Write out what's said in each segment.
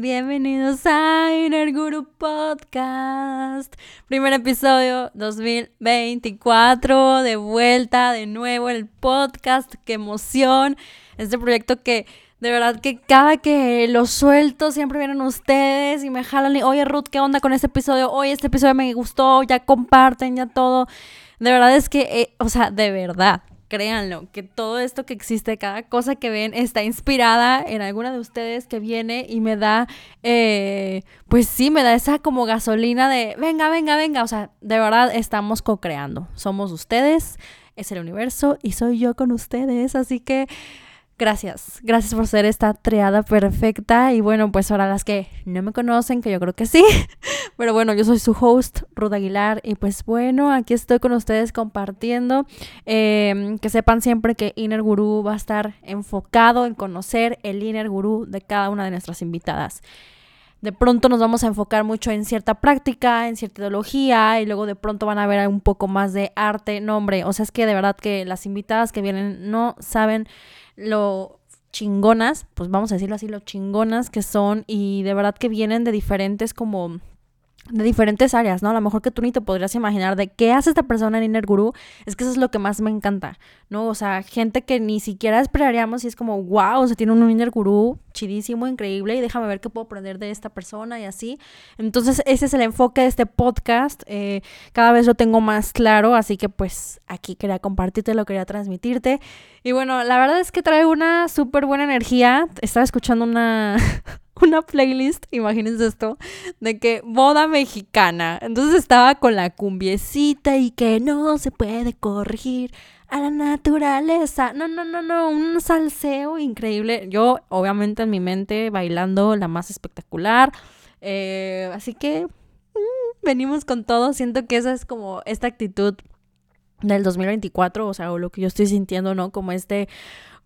Bienvenidos a Inner Guru Podcast. Primer episodio 2024. De vuelta, de nuevo el podcast. Qué emoción. Este proyecto que de verdad que cada que lo suelto siempre vienen ustedes y me jalan y, oye Ruth, ¿qué onda con este episodio? Oye, este episodio me gustó, ya comparten, ya todo. De verdad es que, eh, o sea, de verdad, créanlo, que todo esto que existe, cada cosa que ven, está inspirada en alguna de ustedes que viene y me da, eh, pues sí, me da esa como gasolina de, venga, venga, venga, o sea, de verdad estamos co-creando, somos ustedes, es el universo y soy yo con ustedes, así que... Gracias, gracias por ser esta triada perfecta. Y bueno, pues ahora las que no me conocen, que yo creo que sí. Pero bueno, yo soy su host, Ruth Aguilar. Y pues bueno, aquí estoy con ustedes compartiendo. Em, que sepan siempre que Inner Guru va a estar enfocado en conocer el Inner Guru de cada una de nuestras invitadas de pronto nos vamos a enfocar mucho en cierta práctica, en cierta ideología y luego de pronto van a ver un poco más de arte, nombre. O sea, es que de verdad que las invitadas que vienen no saben lo chingonas, pues vamos a decirlo así, lo chingonas que son y de verdad que vienen de diferentes como de diferentes áreas, ¿no? A lo mejor que tú ni te podrías imaginar de qué hace esta persona en Inner Guru, es que eso es lo que más me encanta, ¿no? O sea, gente que ni siquiera esperaríamos y es como, wow, o sea, tiene un Inner Guru chidísimo, increíble y déjame ver qué puedo aprender de esta persona y así. Entonces, ese es el enfoque de este podcast, eh, cada vez lo tengo más claro, así que pues aquí quería compartirte, lo quería transmitirte. Y bueno, la verdad es que trae una súper buena energía, estaba escuchando una... una playlist, imagínense esto, de que boda mexicana. Entonces estaba con la cumbiecita y que no se puede corregir a la naturaleza. No, no, no, no, un salseo increíble. Yo, obviamente, en mi mente bailando la más espectacular. Eh, así que mm, venimos con todo. Siento que esa es como esta actitud del 2024, o sea, o lo que yo estoy sintiendo, ¿no? Como este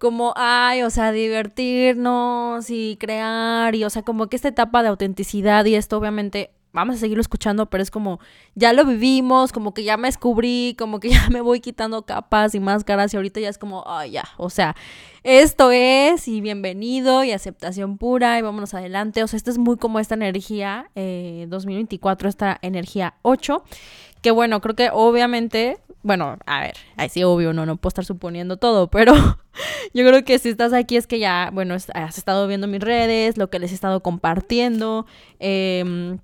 como, ay, o sea, divertirnos y crear y, o sea, como que esta etapa de autenticidad y esto obviamente vamos a seguirlo escuchando, pero es como, ya lo vivimos, como que ya me descubrí, como que ya me voy quitando capas y máscaras y ahorita ya es como, ay, ya, o sea, esto es y bienvenido y aceptación pura y vámonos adelante, o sea, esto es muy como esta energía eh, 2024, esta energía 8, que bueno, creo que obviamente bueno, a ver, ahí sí, obvio, no, no puedo estar suponiendo todo, pero yo creo que si estás aquí es que ya, bueno, has estado viendo mis redes, lo que les he estado compartiendo. Em,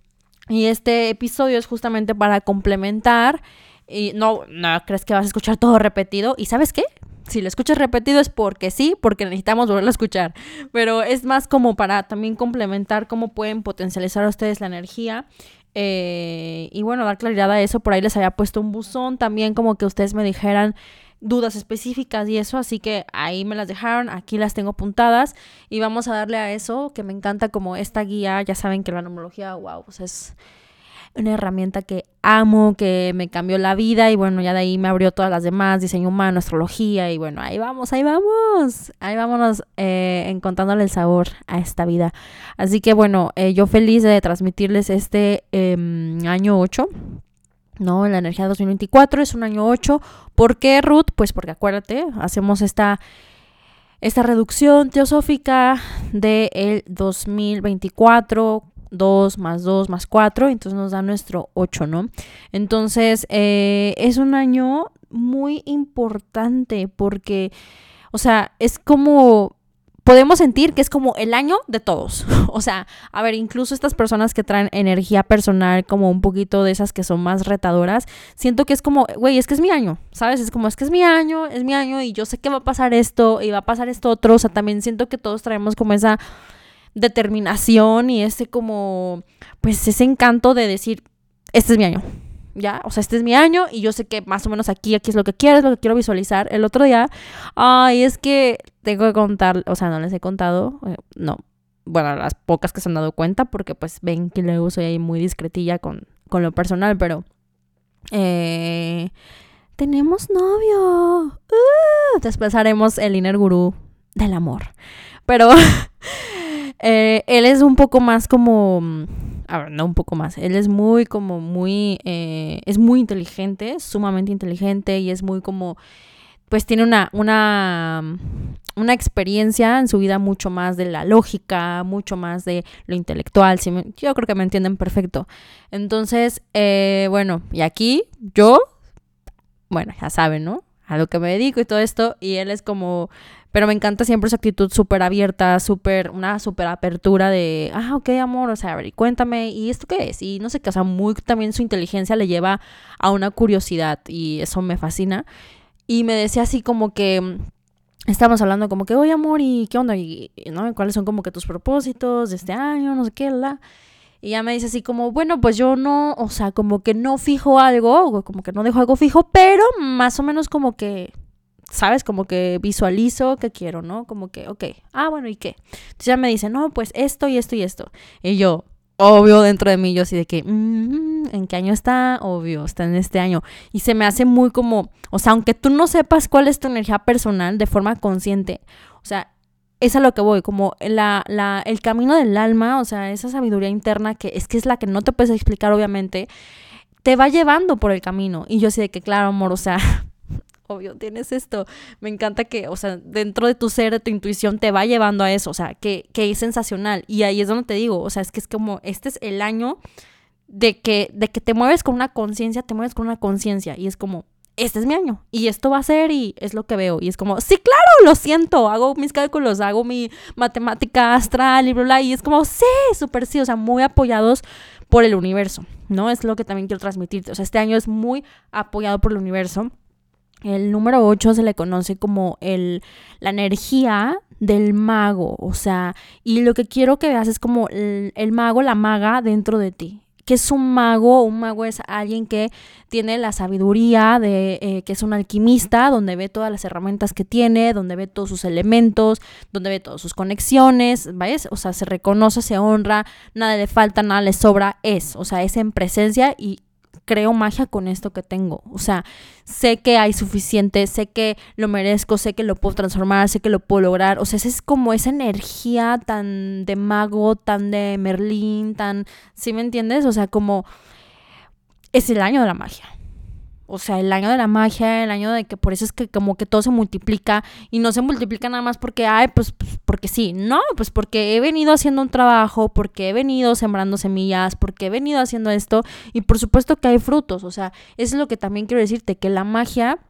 y este episodio es justamente para complementar. Y no, no crees que vas a escuchar todo repetido. ¿Y sabes qué? Si lo escuchas repetido es porque sí, porque necesitamos volverlo a escuchar. Pero es más como para también complementar cómo pueden potencializar a ustedes la energía eh, y bueno, dar claridad a eso. Por ahí les había puesto un buzón también como que ustedes me dijeran dudas específicas y eso, así que ahí me las dejaron, aquí las tengo apuntadas y vamos a darle a eso, que me encanta como esta guía, ya saben que la numerología, wow, pues es una herramienta que amo, que me cambió la vida y bueno, ya de ahí me abrió todas las demás, diseño humano, astrología y bueno, ahí vamos, ahí vamos, ahí vámonos eh, encontrándole el sabor a esta vida. Así que bueno, eh, yo feliz de transmitirles este em, año 8. ¿no? La energía 2024 es un año 8. ¿Por qué, Ruth? Pues porque acuérdate, hacemos esta, esta reducción teosófica del 2024 2 más 2 más 4, entonces nos da nuestro 8, ¿no? Entonces, eh, es un año muy importante porque, o sea, es como podemos sentir que es como el año de todos. o sea, a ver, incluso estas personas que traen energía personal, como un poquito de esas que son más retadoras, siento que es como, güey, es que es mi año, ¿sabes? Es como, es que es mi año, es mi año y yo sé que va a pasar esto y va a pasar esto otro. O sea, también siento que todos traemos como esa determinación y ese como, pues ese encanto de decir, este es mi año, ¿ya? O sea, este es mi año y yo sé que más o menos aquí, aquí es lo que quiero, lo que quiero visualizar. El otro día, ay, es que tengo que contar, o sea, no les he contado, eh, no, bueno, las pocas que se han dado cuenta, porque pues ven que luego soy ahí muy discretilla con, con lo personal, pero... Eh, tenemos novio. Uh, después haremos el inner gurú del amor. Pero Eh, él es un poco más como, a ver, no un poco más, él es muy como muy, eh, es muy inteligente, sumamente inteligente y es muy como, pues tiene una, una, una experiencia en su vida mucho más de la lógica, mucho más de lo intelectual. yo creo que me entienden perfecto. Entonces, eh, bueno, y aquí yo, bueno, ya saben, ¿no? A lo que me dedico y todo esto. Y él es como, pero me encanta siempre su actitud súper abierta, súper, una súper apertura de, ah, ok, amor, o sea, a ver, cuéntame, ¿y esto qué es? Y no sé qué, o sea, muy también su inteligencia le lleva a una curiosidad y eso me fascina. Y me decía así como que, estábamos hablando como que, oye, amor, ¿y qué onda? ¿Y, ¿no? ¿Cuáles son como que tus propósitos de este año? No sé qué, la. Y ya me dice así como, bueno, pues yo no, o sea, como que no fijo algo, como que no dejo algo fijo, pero más o menos como que ¿sabes? Como que visualizo que quiero, ¿no? Como que, ok, ah, bueno, ¿y qué? Entonces ya me dice, no, pues esto y esto y esto. Y yo, obvio, dentro de mí, yo así de que, mm, ¿en qué año está? Obvio, está en este año. Y se me hace muy como, o sea, aunque tú no sepas cuál es tu energía personal de forma consciente, o sea, es a lo que voy, como la, la, el camino del alma, o sea, esa sabiduría interna que es que es la que no te puedes explicar, obviamente, te va llevando por el camino. Y yo así de que, claro, amor, o sea, obvio, tienes esto. Me encanta que, o sea, dentro de tu ser, de tu intuición, te va llevando a eso, o sea, que, que es sensacional. Y ahí es donde te digo, o sea, es que es como, este es el año de que, de que te mueves con una conciencia, te mueves con una conciencia. Y es como, este es mi año y esto va a ser y es lo que veo. Y es como, sí, claro, lo siento, hago mis cálculos, hago mi matemática astral y bla, bla. Y es como, sí, súper sí, o sea, muy apoyados por el universo, ¿no? Es lo que también quiero transmitirte. O sea, este año es muy apoyado por el universo. El número 8 se le conoce como el, la energía del mago, o sea, y lo que quiero que veas es como el, el mago, la maga dentro de ti. ¿Qué es un mago? Un mago es alguien que tiene la sabiduría de eh, que es un alquimista, donde ve todas las herramientas que tiene, donde ve todos sus elementos, donde ve todas sus conexiones, ¿ves? O sea, se reconoce, se honra, nada le falta, nada le sobra, es, o sea, es en presencia y creo magia con esto que tengo. O sea, sé que hay suficiente, sé que lo merezco, sé que lo puedo transformar, sé que lo puedo lograr. O sea, es como esa energía tan de mago, tan de Merlín, tan... ¿Sí me entiendes? O sea, como... Es el año de la magia. O sea, el año de la magia, el año de que por eso es que como que todo se multiplica y no se multiplica nada más porque, ay, pues, pues, porque sí, no, pues porque he venido haciendo un trabajo, porque he venido sembrando semillas, porque he venido haciendo esto y por supuesto que hay frutos, o sea, eso es lo que también quiero decirte, que la magia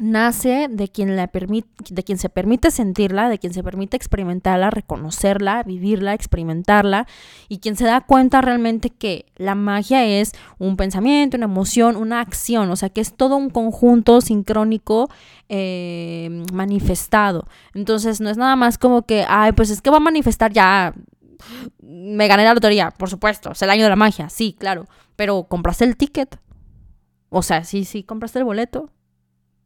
nace de quien, la de quien se permite sentirla, de quien se permite experimentarla, reconocerla, vivirla, experimentarla, y quien se da cuenta realmente que la magia es un pensamiento, una emoción, una acción, o sea que es todo un conjunto sincrónico eh, manifestado. Entonces no es nada más como que, ay, pues es que va a manifestar ya, me gané la lotería, por supuesto, es el año de la magia, sí, claro, pero compraste el ticket. O sea, sí, sí, compraste el boleto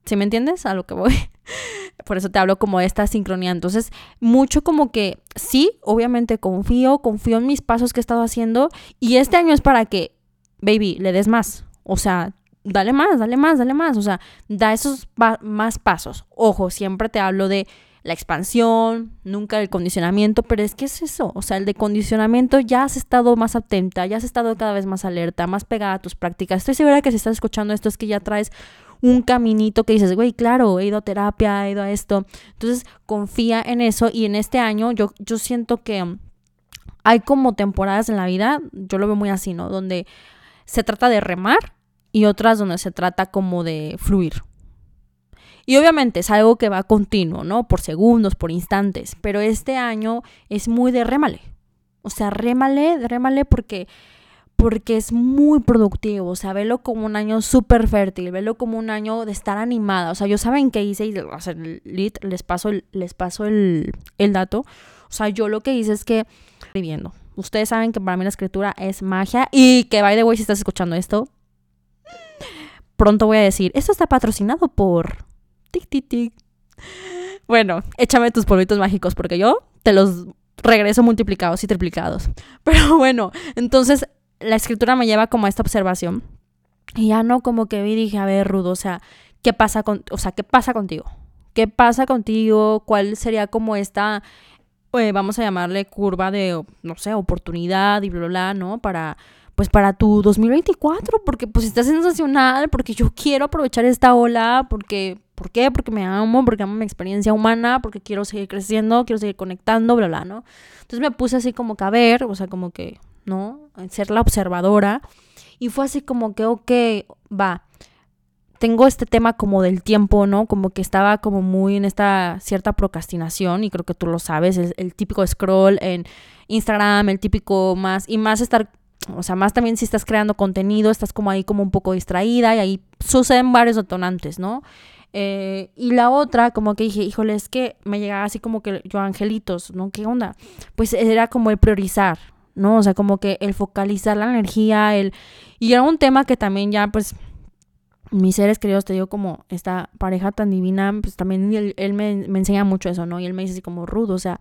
¿Sí me entiendes? A lo que voy. Por eso te hablo como de esta sincronía. Entonces, mucho como que sí, obviamente confío, confío en mis pasos que he estado haciendo. Y este año es para que, baby, le des más. O sea, dale más, dale más, dale más. O sea, da esos más pasos. Ojo, siempre te hablo de la expansión, nunca el condicionamiento, pero es que es eso, o sea, el de condicionamiento ya has estado más atenta, ya has estado cada vez más alerta, más pegada a tus prácticas. Estoy segura que si estás escuchando esto es que ya traes un caminito que dices, güey, claro, he ido a terapia, he ido a esto. Entonces, confía en eso y en este año yo, yo siento que hay como temporadas en la vida, yo lo veo muy así, ¿no? Donde se trata de remar y otras donde se trata como de fluir. Y obviamente es algo que va continuo, ¿no? Por segundos, por instantes, pero este año es muy de rémale. O sea, rémale, rémale porque porque es muy productivo, o sea, velo como un año súper fértil, velo como un año de estar animada, o sea, yo saben qué hice y les paso, les paso el, el dato, o sea, yo lo que hice es que, escribiendo, ustedes saben que para mí la escritura es magia y que, by the way, si estás escuchando esto, pronto voy a decir, esto está patrocinado por... Tic, tic, tic. Bueno, échame tus polvitos mágicos porque yo te los regreso multiplicados y triplicados. Pero bueno, entonces la escritura me lleva como a esta observación. Y ya no como que vi dije, a ver, Rudo, o sea, ¿qué pasa con, o sea, qué pasa contigo? ¿Qué pasa contigo? ¿Cuál sería como esta, eh, vamos a llamarle curva de, no sé, oportunidad y bla, bla, ¿no? Para, pues para tu 2024, porque pues está sensacional, porque yo quiero aprovechar esta ola, porque ¿Por qué? Porque me amo, porque amo mi experiencia humana, porque quiero seguir creciendo, quiero seguir conectando, bla, bla, ¿no? Entonces me puse así como que a ver, o sea, como que, ¿no? Ser la observadora. Y fue así como que, ok, va. Tengo este tema como del tiempo, ¿no? Como que estaba como muy en esta cierta procrastinación y creo que tú lo sabes, es el típico scroll en Instagram, el típico más, y más estar o sea, más también si estás creando contenido, estás como ahí como un poco distraída y ahí suceden varios detonantes, ¿no? Eh, y la otra, como que dije, híjole, es que me llegaba así como que yo, angelitos, ¿no? ¿Qué onda? Pues era como el priorizar, ¿no? O sea, como que el focalizar la energía, el... Y era un tema que también ya, pues, mis seres queridos, te digo, como esta pareja tan divina, pues también él, me, me, enseña mucho eso, ¿no? Y él me dice así como rudo, o sea,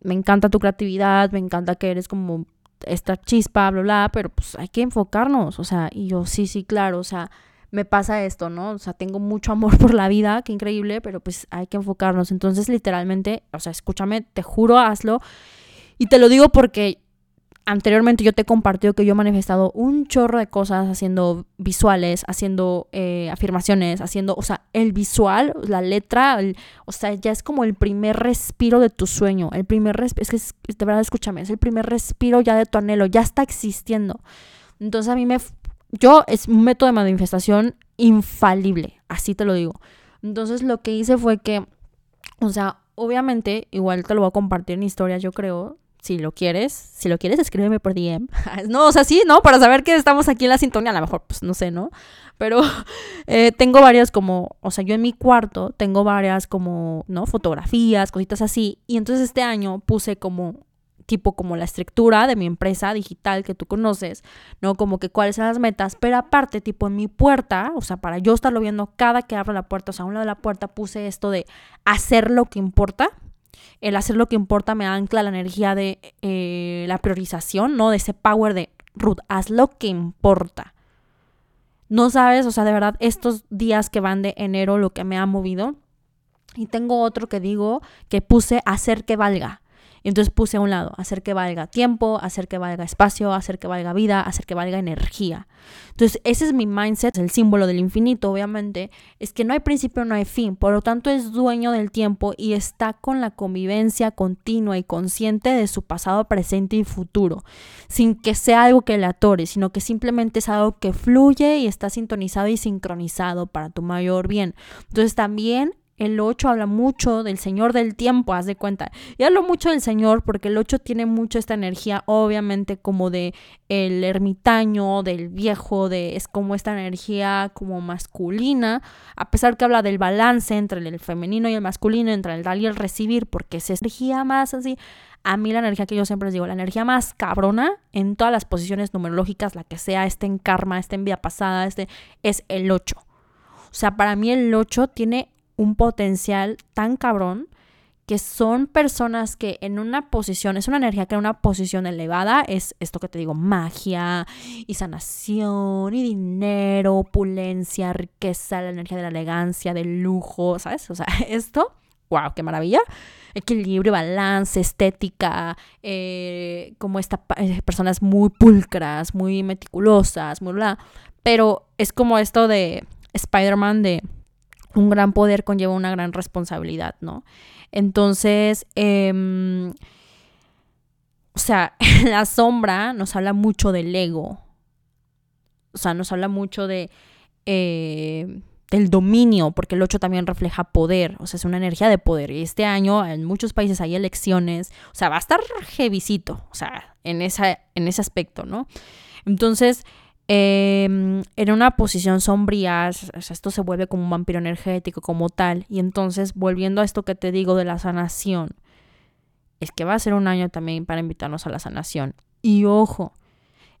me encanta tu creatividad, me encanta que eres como esta chispa, bla, bla, pero pues hay que enfocarnos, o sea, y yo sí, sí, claro, o sea, me pasa esto, ¿no? O sea, tengo mucho amor por la vida, qué increíble, pero pues hay que enfocarnos. Entonces, literalmente, o sea, escúchame, te juro, hazlo. Y te lo digo porque anteriormente yo te he compartido que yo he manifestado un chorro de cosas haciendo visuales, haciendo eh, afirmaciones, haciendo, o sea, el visual, la letra, o sea, ya es como el primer respiro de tu sueño, el primer respiro, es que de verdad escúchame, es el primer respiro ya de tu anhelo, ya está existiendo. Entonces a mí me, yo es un método de manifestación infalible, así te lo digo. Entonces lo que hice fue que, o sea, obviamente, igual te lo voy a compartir en historias, yo creo, si lo quieres, si lo quieres, escríbeme por DM. no, o sea, sí, ¿no? Para saber que estamos aquí en la sintonía, a lo mejor, pues no sé, ¿no? Pero eh, tengo varias como, o sea, yo en mi cuarto tengo varias como, ¿no? Fotografías, cositas así. Y entonces este año puse como, tipo como la estructura de mi empresa digital que tú conoces, ¿no? Como que cuáles son las metas. Pero aparte, tipo en mi puerta, o sea, para yo estarlo viendo cada que abro la puerta, o sea, a un lado de la puerta puse esto de hacer lo que importa el hacer lo que importa me ancla la energía de eh, la priorización, ¿no? De ese power de, Ruth, haz lo que importa. No sabes, o sea, de verdad, estos días que van de enero, lo que me ha movido. Y tengo otro que digo que puse hacer que valga. Entonces puse a un lado, hacer que valga tiempo, hacer que valga espacio, hacer que valga vida, hacer que valga energía. Entonces ese es mi mindset, el símbolo del infinito, obviamente, es que no hay principio, no hay fin, por lo tanto es dueño del tiempo y está con la convivencia continua y consciente de su pasado, presente y futuro, sin que sea algo que le atore, sino que simplemente es algo que fluye y está sintonizado y sincronizado para tu mayor bien. Entonces también el 8 habla mucho del Señor del tiempo, haz de cuenta. Y hablo mucho del Señor porque el 8 tiene mucho esta energía, obviamente, como de el ermitaño, del viejo, de es como esta energía como masculina, a pesar que habla del balance entre el femenino y el masculino, entre el dar y el recibir, porque es energía más así. A mí la energía que yo siempre les digo, la energía más cabrona en todas las posiciones numerológicas, la que sea, esté en karma, esté en vida pasada, este, es el 8. O sea, para mí el 8 tiene un potencial tan cabrón que son personas que en una posición, es una energía que en una posición elevada es esto que te digo, magia y sanación y dinero, opulencia, riqueza, la energía de la elegancia, del lujo, ¿sabes? O sea, esto, wow, qué maravilla. Equilibrio, balance, estética, eh, como estas eh, personas muy pulcras, muy meticulosas, muy bla. Pero es como esto de Spider-Man de un gran poder conlleva una gran responsabilidad, ¿no? Entonces, em, o sea, la sombra nos habla mucho del ego. O sea, nos habla mucho de eh, del dominio, porque el 8 también refleja poder, o sea, es una energía de poder. Y este año en muchos países hay elecciones, o sea, va a estar heavycito, o sea, en, esa, en ese aspecto, ¿no? Entonces, eh, en una posición sombría, esto se vuelve como un vampiro energético como tal. Y entonces, volviendo a esto que te digo de la sanación, es que va a ser un año también para invitarnos a la sanación. Y ojo,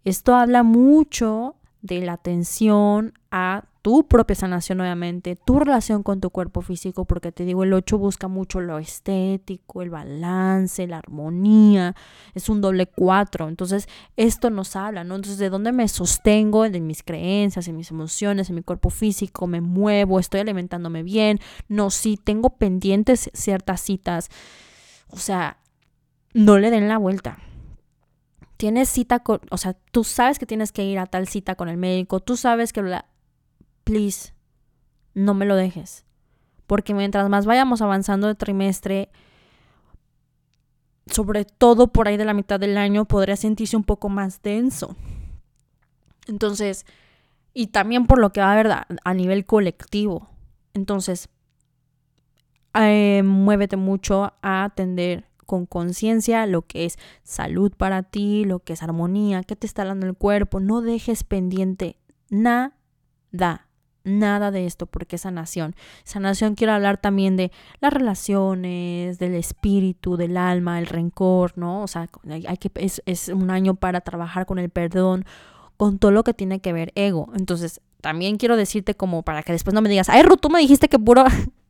esto habla mucho de la atención a tu propia sanación, obviamente, tu relación con tu cuerpo físico, porque te digo, el 8 busca mucho lo estético, el balance, la armonía, es un doble 4, entonces esto nos habla, ¿no? Entonces, ¿de dónde me sostengo? De mis creencias, en mis emociones, en mi cuerpo físico, me muevo, estoy alimentándome bien, no, sí, tengo pendientes ciertas citas, o sea, no le den la vuelta tienes cita con, o sea, tú sabes que tienes que ir a tal cita con el médico, tú sabes que la, please, no me lo dejes. porque mientras más vayamos avanzando de trimestre, sobre todo por ahí de la mitad del año, podría sentirse un poco más denso. Entonces, y también por lo que va a haber a nivel colectivo. Entonces, eh, muévete mucho a atender con conciencia lo que es salud para ti, lo que es armonía, qué te está dando el cuerpo. No dejes pendiente nada nada de esto porque es sanación. Sanación quiero hablar también de las relaciones, del espíritu, del alma, el rencor, ¿no? O sea, hay que, es, es un año para trabajar con el perdón, con todo lo que tiene que ver ego. Entonces, también quiero decirte como para que después no me digas, ay, Ruth, tú me dijiste que puro,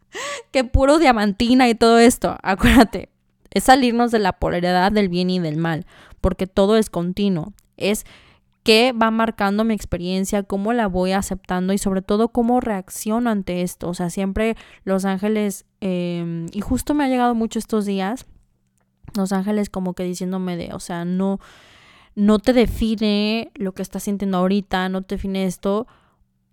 que puro diamantina y todo esto. Acuérdate, es salirnos de la polaridad del bien y del mal, porque todo es continuo. Es qué va marcando mi experiencia, cómo la voy aceptando y sobre todo cómo reacciono ante esto. O sea, siempre los ángeles, em, y justo me ha llegado mucho estos días, los ángeles como que diciéndome de, o sea, no, no te define lo que estás sintiendo ahorita, no te define esto,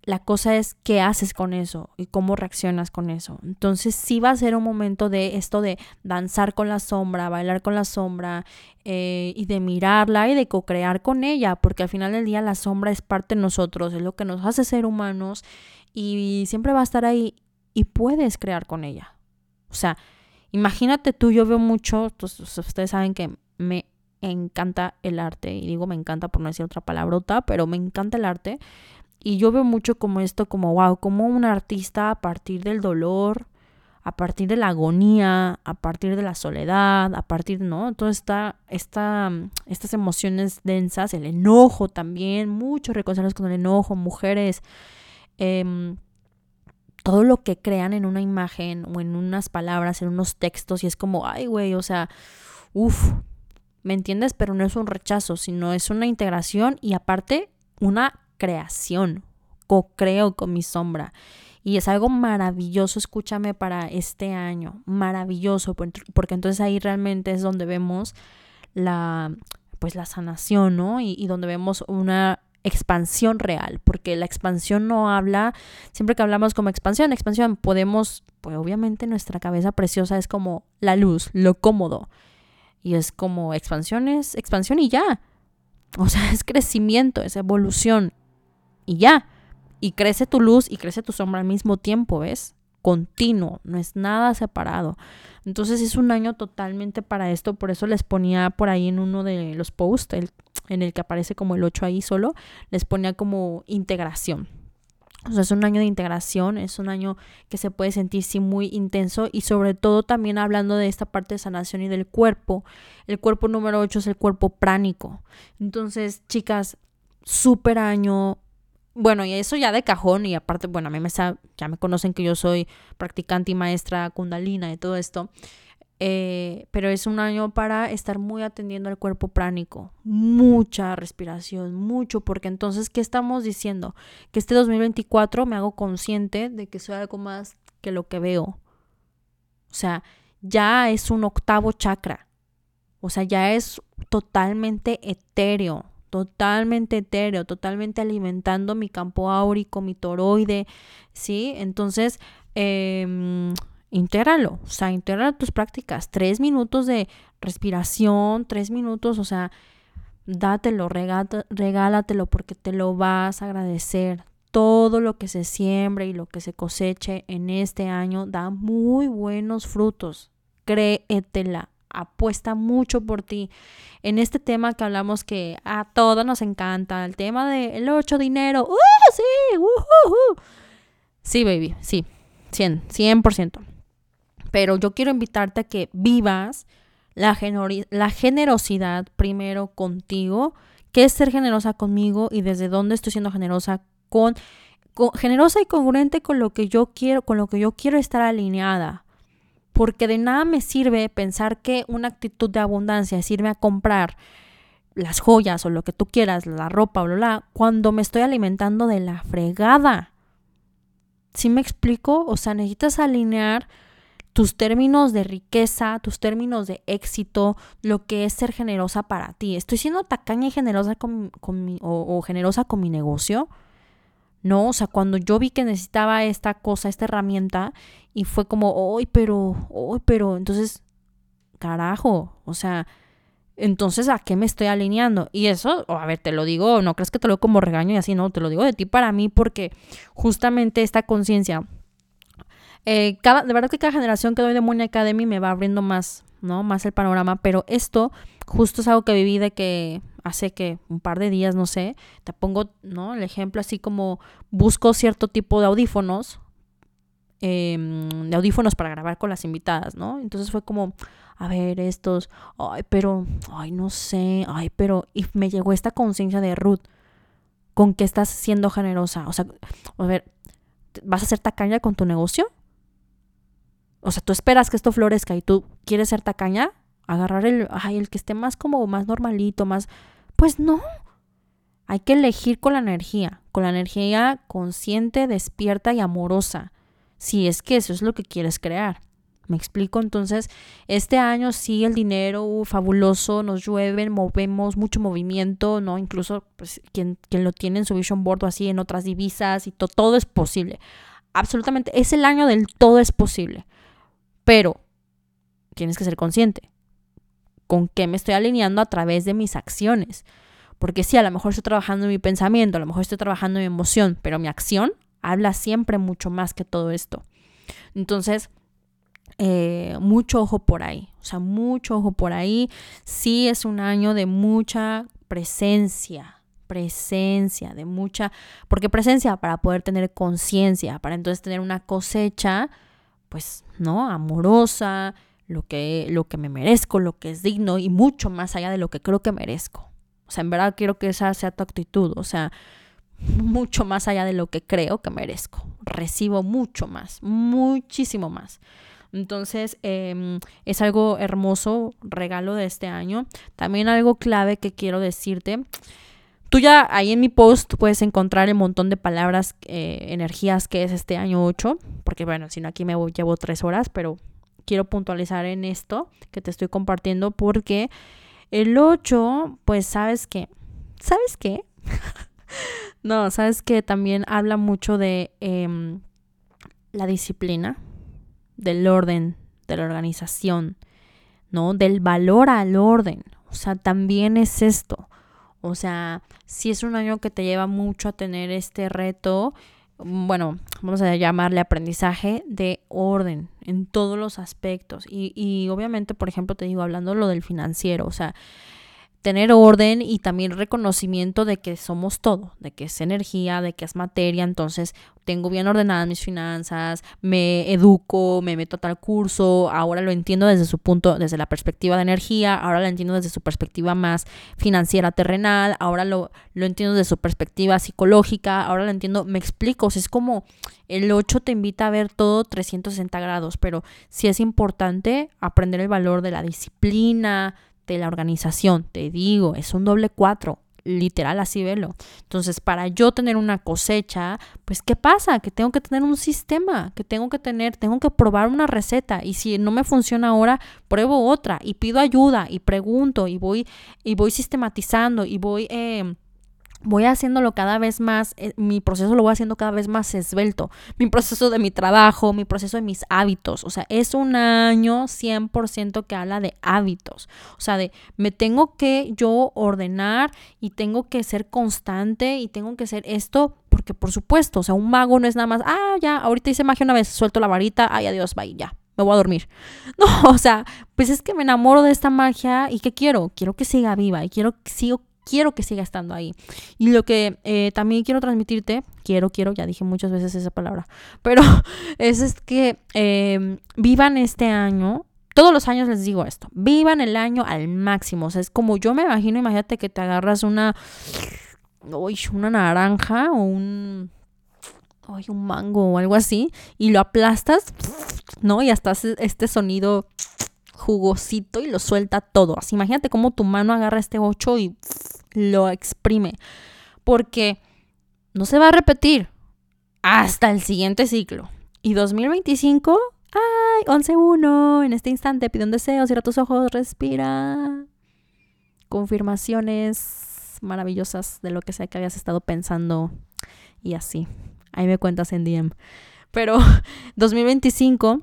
la cosa es qué haces con eso y cómo reaccionas con eso. Entonces sí va a ser un momento de esto de danzar con la sombra, bailar con la sombra eh, y de mirarla y de co-crear con ella, porque al final del día la sombra es parte de nosotros, es lo que nos hace ser humanos y siempre va a estar ahí y puedes crear con ella. O sea, imagínate tú, yo veo mucho, ustedes saben que me encanta el arte y digo me encanta por no decir otra palabrota, pero me encanta el arte. Y yo veo mucho como esto, como, wow, como un artista a partir del dolor, a partir de la agonía, a partir de la soledad, a partir, ¿no? Todas esta, esta, estas emociones densas, el enojo también, mucho reconciliarnos con el enojo, mujeres, em, todo lo que crean en una imagen o en unas palabras, en unos textos, y es como, ay, güey, o sea, uff, ¿me entiendes? Pero no es un rechazo, sino es una integración y aparte una creación, co-creo con mi sombra. Y es algo maravilloso, escúchame, para este año, maravilloso, porque entonces ahí realmente es donde vemos la, pues la sanación, ¿no? Y, y donde vemos una expansión real, porque la expansión no habla, siempre que hablamos como expansión, expansión, podemos, pues obviamente nuestra cabeza preciosa es como la luz, lo cómodo, y es como expansión es expansión y ya, o sea, es crecimiento, es evolución, y ya. Y crece tu luz y crece tu sombra al mismo tiempo, ¿ves? Continuo, no es nada separado. Entonces es un año totalmente para esto, por eso les ponía por ahí en uno de los posts, en el que aparece como el 8 ahí solo, les ponía como integración. O sea, es un año de integración, es un año que se puede sentir sí muy intenso y sobre todo también hablando de esta parte de sanación y del cuerpo. El cuerpo número 8 es el cuerpo pránico. Entonces, chicas, súper año, bueno, y eso ya de cajón, y aparte, bueno, a mí me está, ya me conocen que yo soy practicante y maestra kundalina y todo esto. Eh, pero es un año para estar muy atendiendo al cuerpo pránico, mucha respiración, mucho, porque entonces, ¿qué estamos diciendo? Que este 2024 me hago consciente de que soy algo más que lo que veo. O sea, ya es un octavo chakra. O sea, ya es totalmente etéreo totalmente etéreo, totalmente alimentando mi campo áurico, mi toroide, ¿sí? Entonces, eh, intégralo, o sea, intégralo tus prácticas. Tres minutos de respiración, tres minutos, o sea, dátelo, regálatelo porque te lo vas a agradecer. Todo lo que se siembre y lo que se coseche en este año da muy buenos frutos. Créetela, apuesta mucho por ti. En este tema que hablamos que a todos nos encanta, el tema del 8 dinero. ¡Uh, sí! ¡Uh, Sí, baby, sí, 100, 100%. Pero yo quiero invitarte a que vivas la, la generosidad primero contigo, que es ser generosa conmigo y desde dónde estoy siendo generosa con generosa y congruente con lo que yo quiero, con lo que yo quiero estar alineada porque de nada me sirve pensar que una actitud de abundancia sirve a comprar las joyas o lo que tú quieras, la ropa, bla, bla, cuando me estoy alimentando de la fregada. ¿Sí me explico? O sea, necesitas alinear tus términos de riqueza, tus términos de éxito, lo que es ser generosa para ti. ¿Estoy siendo tacaña y generosa con, mi, o generosa con mi negocio? ¿No? O sea, cuando yo vi que necesitaba esta cosa, esta herramienta, y fue como, ¡ay, pero, ¡ay, pero! Entonces, carajo, o sea, entonces, ¿a qué me estoy alineando? Y eso, a ver, te lo digo, no crees que te lo digo como regaño y así, no, te lo digo de ti para mí porque justamente esta conciencia, eh, cada, de verdad que cada generación que doy de Money Academy me va abriendo más, ¿no? Más el panorama, pero esto justo es algo que viví de que hace que un par de días, no sé, te pongo, ¿no? El ejemplo así como busco cierto tipo de audífonos, em, de audífonos para grabar con las invitadas, ¿no? Entonces fue como, a ver, estos, ay, pero, ay, no sé, ay, pero, y me llegó esta conciencia de Ruth, con que estás siendo generosa, o sea, a ver, ¿vas a ser tacaña con tu negocio? O sea, tú esperas que esto florezca y tú quieres ser tacaña, agarrar el, ay, el que esté más como más normalito, más, pues no. Hay que elegir con la energía, con la energía consciente, despierta y amorosa, si es que eso es lo que quieres crear. ¿Me explico? Entonces, este año sí el dinero uh, fabuloso, nos llueve, movemos mucho movimiento, ¿no? Incluso pues, quien, quien lo tiene en su vision board o así, en otras divisas y todo es posible. Absolutamente, es el año del todo es posible. Pero tienes que ser consciente con qué me estoy alineando a través de mis acciones. Porque sí, a lo mejor estoy trabajando en mi pensamiento, a lo mejor estoy trabajando en mi emoción, pero mi acción habla siempre mucho más que todo esto. Entonces, eh, mucho ojo por ahí, o sea, mucho ojo por ahí. Sí es un año de mucha presencia, presencia, de mucha, porque presencia para poder tener conciencia, para entonces tener una cosecha, pues, ¿no? Amorosa, lo que, lo que me merezco, lo que es digno y mucho más allá de lo que creo que merezco. O sea, en verdad quiero que esa sea tu actitud, o sea, mucho más allá de lo que creo que merezco. Recibo mucho más, muchísimo más. Entonces, em, es algo hermoso, regalo de este año. También algo clave que quiero decirte. Tú ya ahí en mi post puedes encontrar el montón de palabras, eh, energías que es este año 8, porque bueno, si no aquí me llevo tres horas, pero quiero puntualizar en esto que te estoy compartiendo porque el 8, pues sabes que, ¿sabes qué? no, sabes que también habla mucho de em, la disciplina, del orden, de la organización, ¿no? Del valor al orden. O sea, también es esto. O sea, si es un año que te lleva mucho a tener este reto, bueno, vamos a llamarle aprendizaje de orden en todos los aspectos. Y, y obviamente, por ejemplo, te digo, hablando lo del financiero, o sea, tener orden y también reconocimiento de que somos todo, de que es energía, de que es materia, entonces tengo bien ordenadas mis finanzas, me educo, me meto a tal curso, ahora lo entiendo desde su punto, desde la perspectiva de energía, ahora lo entiendo desde su perspectiva más financiera terrenal, ahora lo, lo entiendo desde su perspectiva psicológica, ahora lo entiendo, me explico, es como el 8 te invita a ver todo 360 grados, pero sí es importante aprender el valor de la disciplina, de la organización. Te digo, es un doble cuatro. Literal, así velo. Entonces, para yo tener una cosecha, pues, ¿qué pasa? Que tengo que tener un sistema, que tengo que tener, tengo que probar una receta. Y si no me funciona ahora, pruebo otra y pido ayuda y pregunto y voy, y voy sistematizando y voy eh, voy haciéndolo cada vez más, eh, mi proceso lo voy haciendo cada vez más esbelto, mi proceso de mi trabajo, mi proceso de mis hábitos, o sea, es un año 100% que habla de hábitos, o sea, de me tengo que yo ordenar y tengo que ser constante y tengo que ser esto, porque por supuesto, o sea, un mago no es nada más, ah, ya, ahorita hice magia una vez, suelto la varita, ay, adiós, bye, ya, me voy a dormir. No, o sea, pues es que me enamoro de esta magia y ¿qué quiero? Quiero que siga viva y quiero que siga quiero que siga estando ahí. Y lo que eh, también quiero transmitirte, quiero, quiero, ya dije muchas veces esa palabra, pero es, es que em, vivan este año. Todos los años les digo esto, vivan el año al máximo. O sea, es como yo me imagino, imagínate que te agarras una, uy, una naranja o un, uy, un mango o algo así y lo aplastas, ¿no? Y hasta hace este sonido jugosito y lo suelta todo. Imagínate cómo tu mano agarra este 8 y lo exprime. Porque no se va a repetir hasta el siguiente ciclo. Y 2025, ay, 11-1, en este instante pide un deseo, cierra tus ojos, respira. Confirmaciones maravillosas de lo que sea que habías estado pensando Y así. Ahí me cuentas en DM. Pero 2025,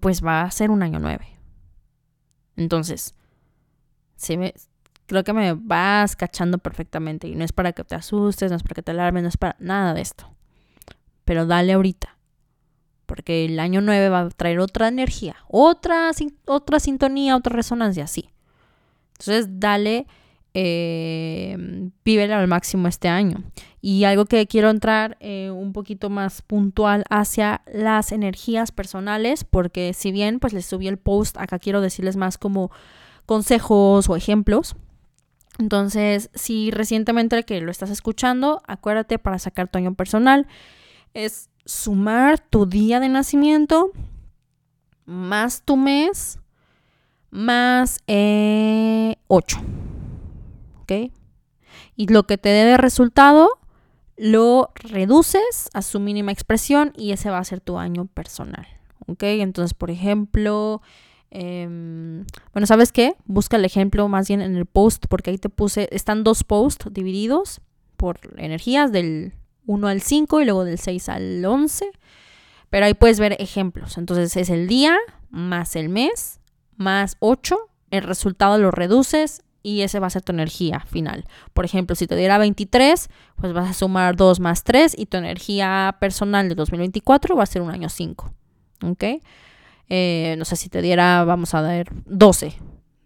pues va a ser un año 9. Entonces, se me, creo que me vas cachando perfectamente. Y no es para que te asustes, no es para que te alarmes, no es para nada de esto. Pero dale ahorita. Porque el año 9 va a traer otra energía, otra, otra sintonía, otra resonancia, sí. Entonces, dale, eh, al máximo este año. Y algo que quiero entrar eh, un poquito más puntual hacia las energías personales, porque si bien pues les subí el post, acá quiero decirles más como consejos o ejemplos. Entonces, si recientemente que lo estás escuchando, acuérdate para sacar tu año personal, es sumar tu día de nacimiento más tu mes más 8. Eh, ¿Ok? Y lo que te dé de resultado, lo reduces a su mínima expresión y ese va a ser tu año personal. ¿Ok? Entonces, por ejemplo, em, bueno, ¿sabes qué? Busca el ejemplo más bien en el post porque ahí te puse, están dos posts divididos por energías del 1 al 5 y luego del 6 al 11. Pero ahí puedes ver ejemplos. Entonces es el día más el mes más 8. El resultado lo reduces y ese va a ser tu energía final. Por ejemplo, si te diera 23, pues vas a sumar 2 más 3 y tu energía personal de 2024 va a ser un año 5. ¿Ok? Eh, no sé si te diera, vamos a ver, 12.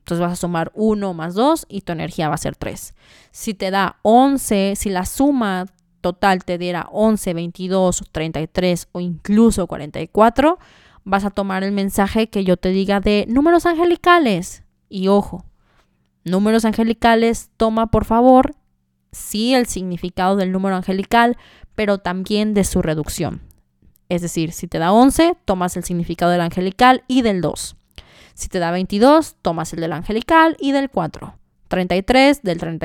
Entonces vas a sumar 1 más 2 y tu energía va a ser 3. Si te da 11, si la suma total te diera 11, 22, 33 o incluso 44, vas a tomar el mensaje que yo te diga de números angelicales. Y ojo, números angelicales, toma por favor, sí el significado del número angelical, pero también de su reducción. Es decir, si te da 11, tomas el significado del angelical y del 2. Si te da 22, tomas el del angelical y del 4. 33 del,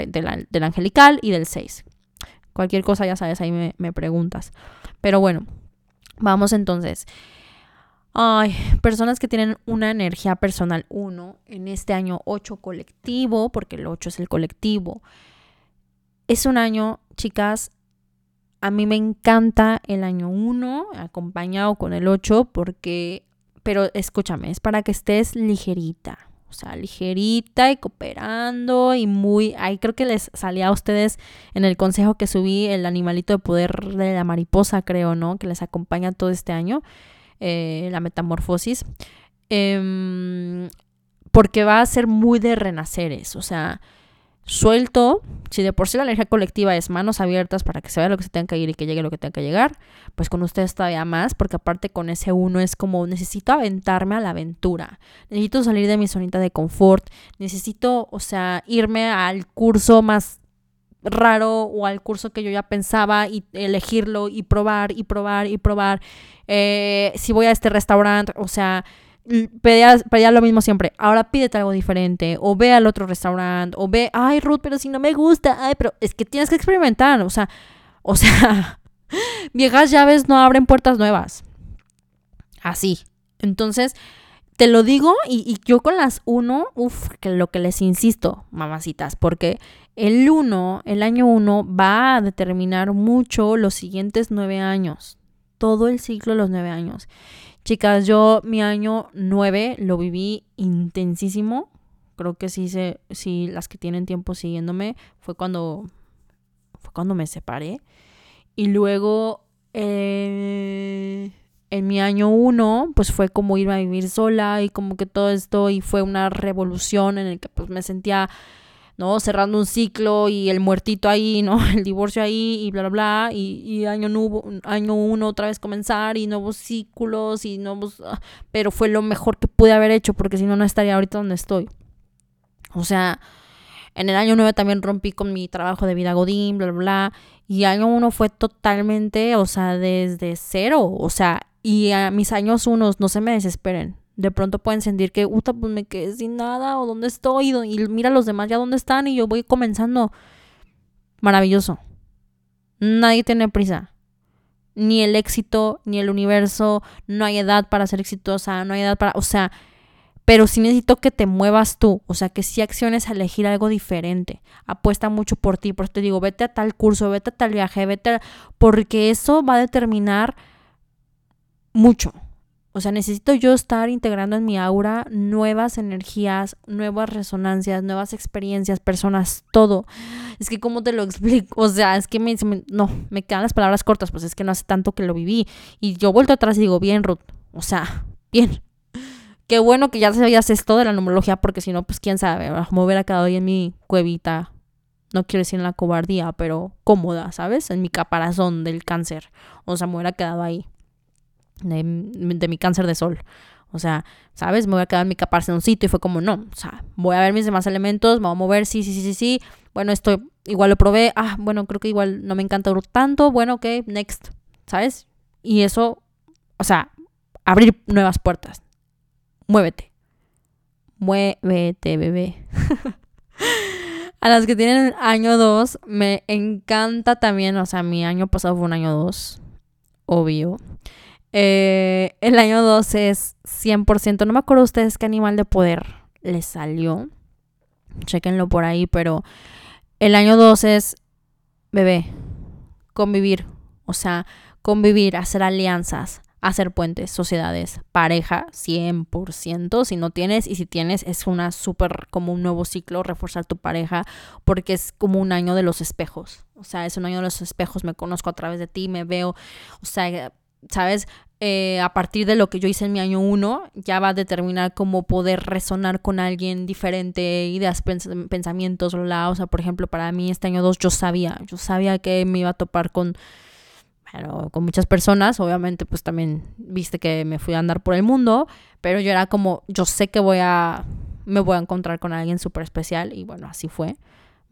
del angelical y del 6. Cualquier cosa ya sabes, ahí me, me preguntas. Pero bueno, vamos entonces. Ay, personas que tienen una energía personal 1 en este año 8 colectivo, porque el 8 es el colectivo. Es un año, chicas, a mí me encanta el año 1 acompañado con el 8 porque, pero escúchame, es para que estés ligerita, o sea, ligerita y cooperando y muy... Ahí creo que les salía a ustedes en el consejo que subí el animalito de poder de la mariposa, creo, ¿no? Que les acompaña todo este año, eh, la metamorfosis. Em, porque va a ser muy de renaceres, o sea, suelto, si de por sí la energía colectiva es manos abiertas para que se vea lo que se tenga que ir y que llegue lo que tenga que llegar, pues con ustedes todavía más, porque aparte con ese uno es como necesito aventarme a la aventura, necesito salir de mi zonita de confort, necesito, o sea, irme al curso más raro o al curso que yo ya pensaba y elegirlo y probar y probar y probar. Eh, si voy a este restaurante, o sea, pedía, lo mismo siempre. Ahora pídete algo diferente. O ve al otro restaurante. O ve, ay, Ruth, pero si no me gusta. Ay, pero es que tienes que experimentar. O sea, o sea, viejas llaves no abren puertas nuevas. Así. Entonces, te lo digo y, y yo con las uno, uff, que lo que les insisto, mamacitas, porque el uno, el año uno, va a determinar mucho los siguientes nueve años. Todo el ciclo de los nueve años. Chicas, yo mi año 9 lo viví intensísimo. Creo que sí, se, sí, las que tienen tiempo siguiéndome, fue cuando, fue cuando me separé. Y luego, eh, en mi año 1, pues fue como irme a vivir sola y como que todo esto, y fue una revolución en el que pues me sentía ¿no? Cerrando un ciclo y el muertito ahí, ¿no? El divorcio ahí y bla, bla, bla. Y, año, nuevo, año uno otra vez comenzar y nuevos ciclos y nuevos... Ah, pero fue lo mejor que pude haber hecho porque si no, no estaría ahorita donde estoy. O sea, en el año 9 también rompí con mi trabajo de vida Godín, bla, bla, bla. Y año 1 fue totalmente, o sea, desde cero. O sea, y a mis años unos, no se me desesperen de pronto pueden sentir que, puta, pues me quedé sin nada o dónde estoy y mira los demás ya dónde están y yo voy comenzando. Maravilloso. Nadie tiene prisa. Ni el éxito, ni el universo, no hay edad para ser exitosa, no hay edad para, o sea, pero sí necesito que te muevas tú, o sea, que sí acciones a elegir algo diferente. Apuesta mucho por ti, por eso te digo, vete a tal curso, vete a tal viaje, vete a... porque eso va a determinar mucho. O sea, necesito yo estar integrando en mi aura nuevas energías, nuevas resonancias, nuevas experiencias, personas, todo. Es que, ¿cómo te lo explico? O sea, es que me, no, me quedan las palabras cortas, pues es que no hace tanto que lo viví. Y yo vuelto atrás y digo, bien, Ruth. O sea, bien. Qué bueno que ya sabías esto de la numerología, porque si no, pues quién sabe, me hubiera quedado ahí en mi cuevita. No quiero decir en la cobardía, pero cómoda, ¿sabes? En mi caparazón del cáncer. O sea, me hubiera quedado ahí de, mi cáncer de sol. O sea, ¿sabes? Me voy a quedar en mi sitio y fue como, no, o sea, voy a ver mis demás elementos, me voy a mover, sí, sí, sí, sí, sí. Bueno, esto igual lo probé, ah, bueno, creo que igual no me encanta tanto, bueno, ok, next, ¿sabes? Y eso, o sea, abrir nuevas puertas. Muévete. Muévete, bebé. a las que tienen año 2, me encanta también, o sea, mi año pasado fue un año 2, obvio. Eh, el año 12 es 100%. No me acuerdo ustedes qué animal de poder les salió. Chequenlo por ahí, pero el año 12 es bebé, convivir. O sea, convivir, hacer alianzas, hacer puentes, sociedades, pareja, 100%. Si no tienes y si tienes, es una súper como un nuevo ciclo, reforzar tu pareja, porque es como un año de los espejos. O sea, es un año de los espejos. Me conozco a través de ti, me veo. O sea, ¿sabes? Eh, a partir de lo que yo hice en mi año uno, ya va a determinar cómo poder resonar con alguien diferente, ideas, pensamientos, bla, O sea, por ejemplo, para mí este año dos yo sabía, yo sabía que me iba a topar con, bueno, con muchas personas. Obviamente, pues también viste que me fui a andar por el mundo, pero yo era como, yo sé que voy a, me voy a encontrar con alguien súper especial y bueno, así fue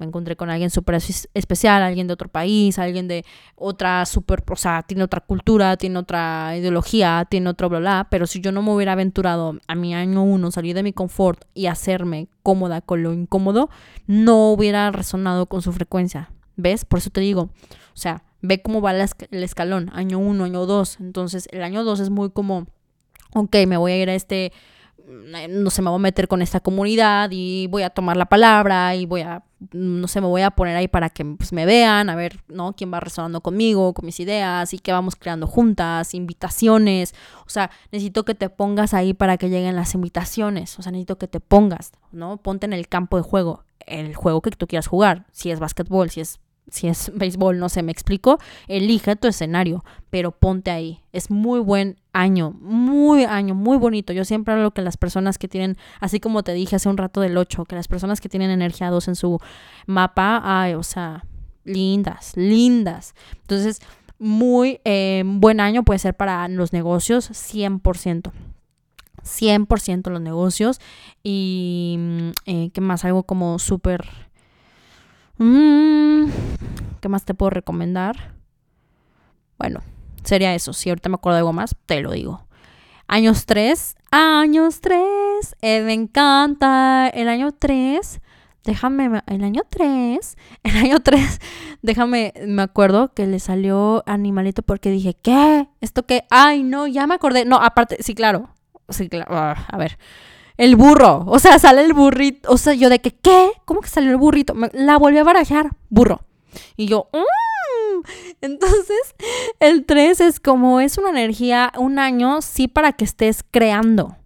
me encontré con alguien súper especial, alguien de otro país, alguien de otra súper, o sea, tiene otra cultura, tiene otra ideología, tiene otro bla, bla, pero si yo no me hubiera aventurado a mi año uno, salir de mi confort y hacerme cómoda con lo incómodo, no hubiera resonado con su frecuencia, ¿ves? Por eso te digo, o sea, ve cómo va el escalón, año uno, año dos, entonces el año dos es muy como, ok, me voy a ir a este no sé, me voy a meter con esta comunidad y voy a tomar la palabra y voy a, no sé, me voy a poner ahí para que pues, me vean, a ver, ¿no? Quién va resonando conmigo, con mis ideas y qué vamos creando juntas, invitaciones. O sea, necesito que te pongas ahí para que lleguen las invitaciones. O sea, necesito que te pongas, ¿no? Ponte en el campo de juego, el juego que tú quieras jugar. Si es básquetbol, si es si es béisbol, no sé, me explico, elige tu escenario, pero ponte ahí. Es muy buen año, muy año, muy bonito. Yo siempre hablo que las personas que tienen, así como te dije hace un rato del 8, que las personas que tienen energía 2 en su mapa, ay, o sea, lindas, lindas. Entonces, muy eh, buen año puede ser para los negocios, 100%. 100% los negocios y mm, eh, qué más algo como súper Mm, ¿Qué más te puedo recomendar? Bueno, sería eso. Si ahorita me acuerdo de algo más, te lo digo. Años 3. Años 3. Eh, me encanta. El año 3. Déjame, el año 3, el año 3, déjame, me acuerdo que le salió animalito porque dije, ¿qué? ¿Esto qué? Ay, no, ya me acordé. No, aparte, sí, claro. Sí, claro. Ah, a ver, el burro. O sea, sale el burrito. O sea, yo de que, ¿qué? ¿Cómo que salió el burrito? la volví a barajar. Burro. Y yo, mmm. Entonces, el 3 es como es una energía, un año, sí, para que estés creando.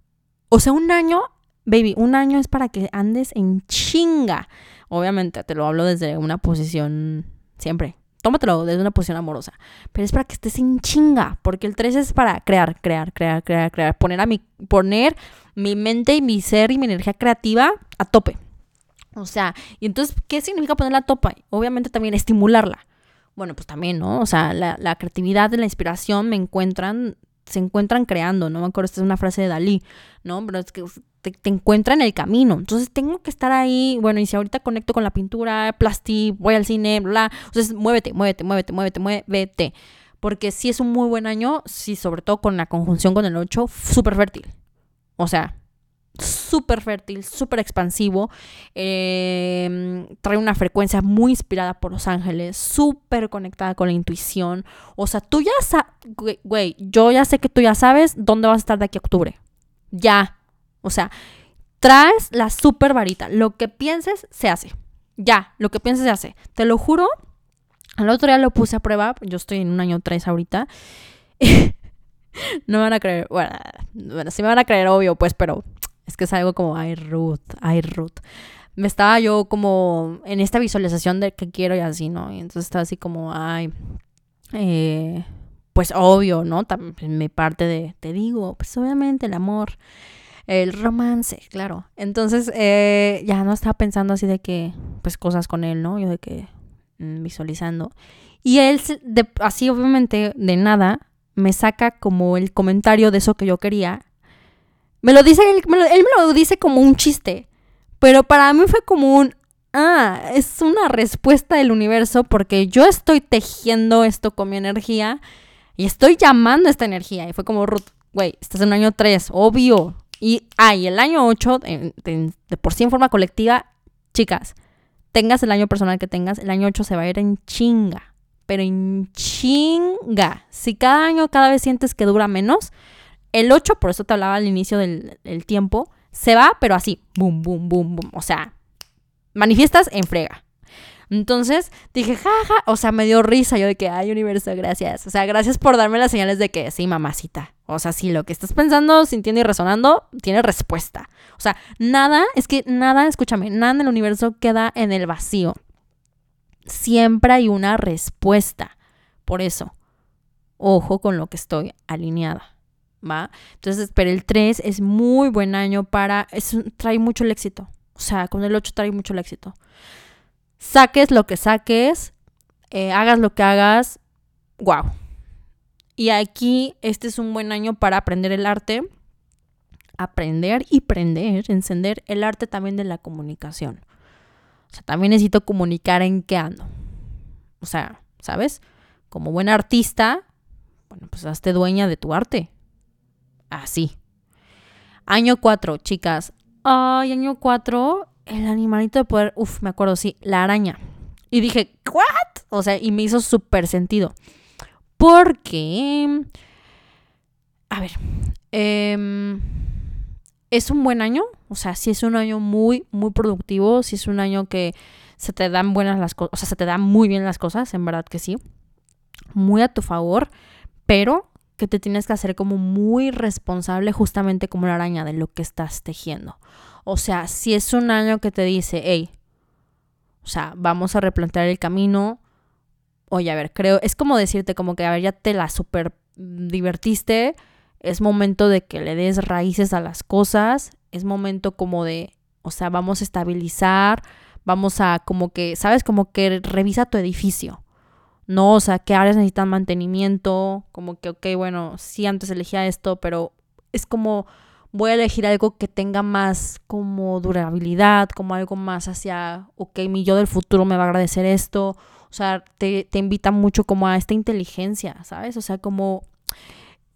O sea, un año, baby, un año es para que andes en chinga. Obviamente, te lo hablo desde una posición siempre tómatelo desde una posición amorosa. Pero es para que estés en chinga, porque el 3 es para crear, crear, crear, crear, crear, poner a mi poner mi mente y mi ser y mi energía creativa a tope. O sea, y entonces, ¿qué significa ponerla a tope? Obviamente también estimularla. Bueno, pues también, ¿no? O sea, la, creatividad y la inspiración me encuentran se encuentran creando, ¿no? Me acuerdo, esta es una frase de Dalí, ¿no? Pero es que te, te encuentra en el camino. Entonces tengo que estar ahí, bueno, y si ahorita conecto con la pintura, plasti, voy al cine, bla, entonces muévete, muévete, muévete, muévete, muévete. Porque sí es un muy buen año, sí, sobre todo con la conjunción con el 8, súper fértil. O sea, súper fértil, súper expansivo. Em, trae una frecuencia muy inspirada por los ángeles, súper conectada con la intuición. O sea, tú ya sabes, güey, yo ya sé que tú ya sabes dónde vas a estar de aquí a octubre. Ya. O sea, traes la super varita. Lo que pienses, se hace. Ya, lo que pienses, se hace. Te lo juro. Al otro día lo puse a prueba. Yo estoy en un año 3 ahorita. no me van a creer. Bueno, bueno, sí me van a creer, obvio, pues, pero es que es algo como, ay, Ruth, ay, Ruth. Me estaba yo como en esta visualización de que quiero y así, ¿no? Y entonces estaba así como, ay, eh, pues obvio, ¿no? También mi parte de, te digo, pues obviamente el amor, el romance, claro. Entonces eh, ya no estaba pensando así de que, pues cosas con él, ¿no? Yo de que mm, visualizando. Y él, de, así obviamente, de nada, me saca como el comentario de eso que yo quería. Me lo dice, él me lo dice como un chiste. Pero para mí fue como un, ah, es una respuesta del universo porque yo estoy tejiendo esto con mi energía y estoy llamando esta energía. Y fue como, Ruth, güey, estás en el año 3, obvio. Y, ah, el año 8, de, por sí en forma colectiva, chicas, tengas el año personal que tengas, el año 8 se va a ir en chinga. Pero en chinga. Si cada año cada vez sientes que dura menos, el 8, por eso te hablaba al inicio del, tiempo, se va, pero así, boom, boom, boom, boom. O sea, manifiestas en frega. Entonces dije, jaja, o sea, me dio risa yo de que, ay, universo, gracias. O sea, gracias por darme las señales de que sí, mamacita. O sea, sí, lo que estás pensando, sintiendo y resonando, tiene respuesta. O sea, nada, es que nada, escúchame, nada en el universo queda en el vacío. Siempre hay una respuesta. Por eso, ojo con lo que estoy alineada. ¿Va? Entonces, pero el 3 es muy buen año para, es, trae mucho el éxito. O sea, con el 8 trae mucho el éxito. Saques lo que saques, eh, hagas lo que hagas, wow. Y aquí este es un buen año para aprender el arte, aprender y prender, encender el arte también de la comunicación. Sea, también necesito comunicar en qué ando. O sea, ¿sabes? Como buen artista, bueno, pues hazte dueña de tu arte. Así. Año 4, chicas, Ay, año 4, el animalito de poder, uf, me acuerdo, sí, la araña. Y dije, ¿what? O sea, y me hizo súper sentido. Porque, a ver, em, es un buen año, o sea, sí es un año muy, muy productivo, sí es un año que se te dan buenas las cosas, o sea, se te dan muy bien las cosas, en verdad que sí, muy a tu favor, pero que te tienes que hacer como muy responsable justamente como la araña de lo que estás tejiendo. O sea, si es un año que te dice, hey, o sea, vamos a replantear el camino. Oye, a ver, creo, es como decirte como que, a ver, ya te la super divertiste, es momento de que le des raíces a las cosas, es momento como de, o sea, vamos a estabilizar, vamos a como que, ¿sabes? Como que revisa tu edificio. No, o sea, qué áreas necesitan mantenimiento, como que, ok, bueno, sí antes elegía esto, pero es como voy a elegir algo que tenga más como durabilidad, como algo más hacia, ok, mi yo del futuro me va a agradecer esto. O sea, te, te invita mucho como a esta inteligencia, ¿sabes? O sea, como...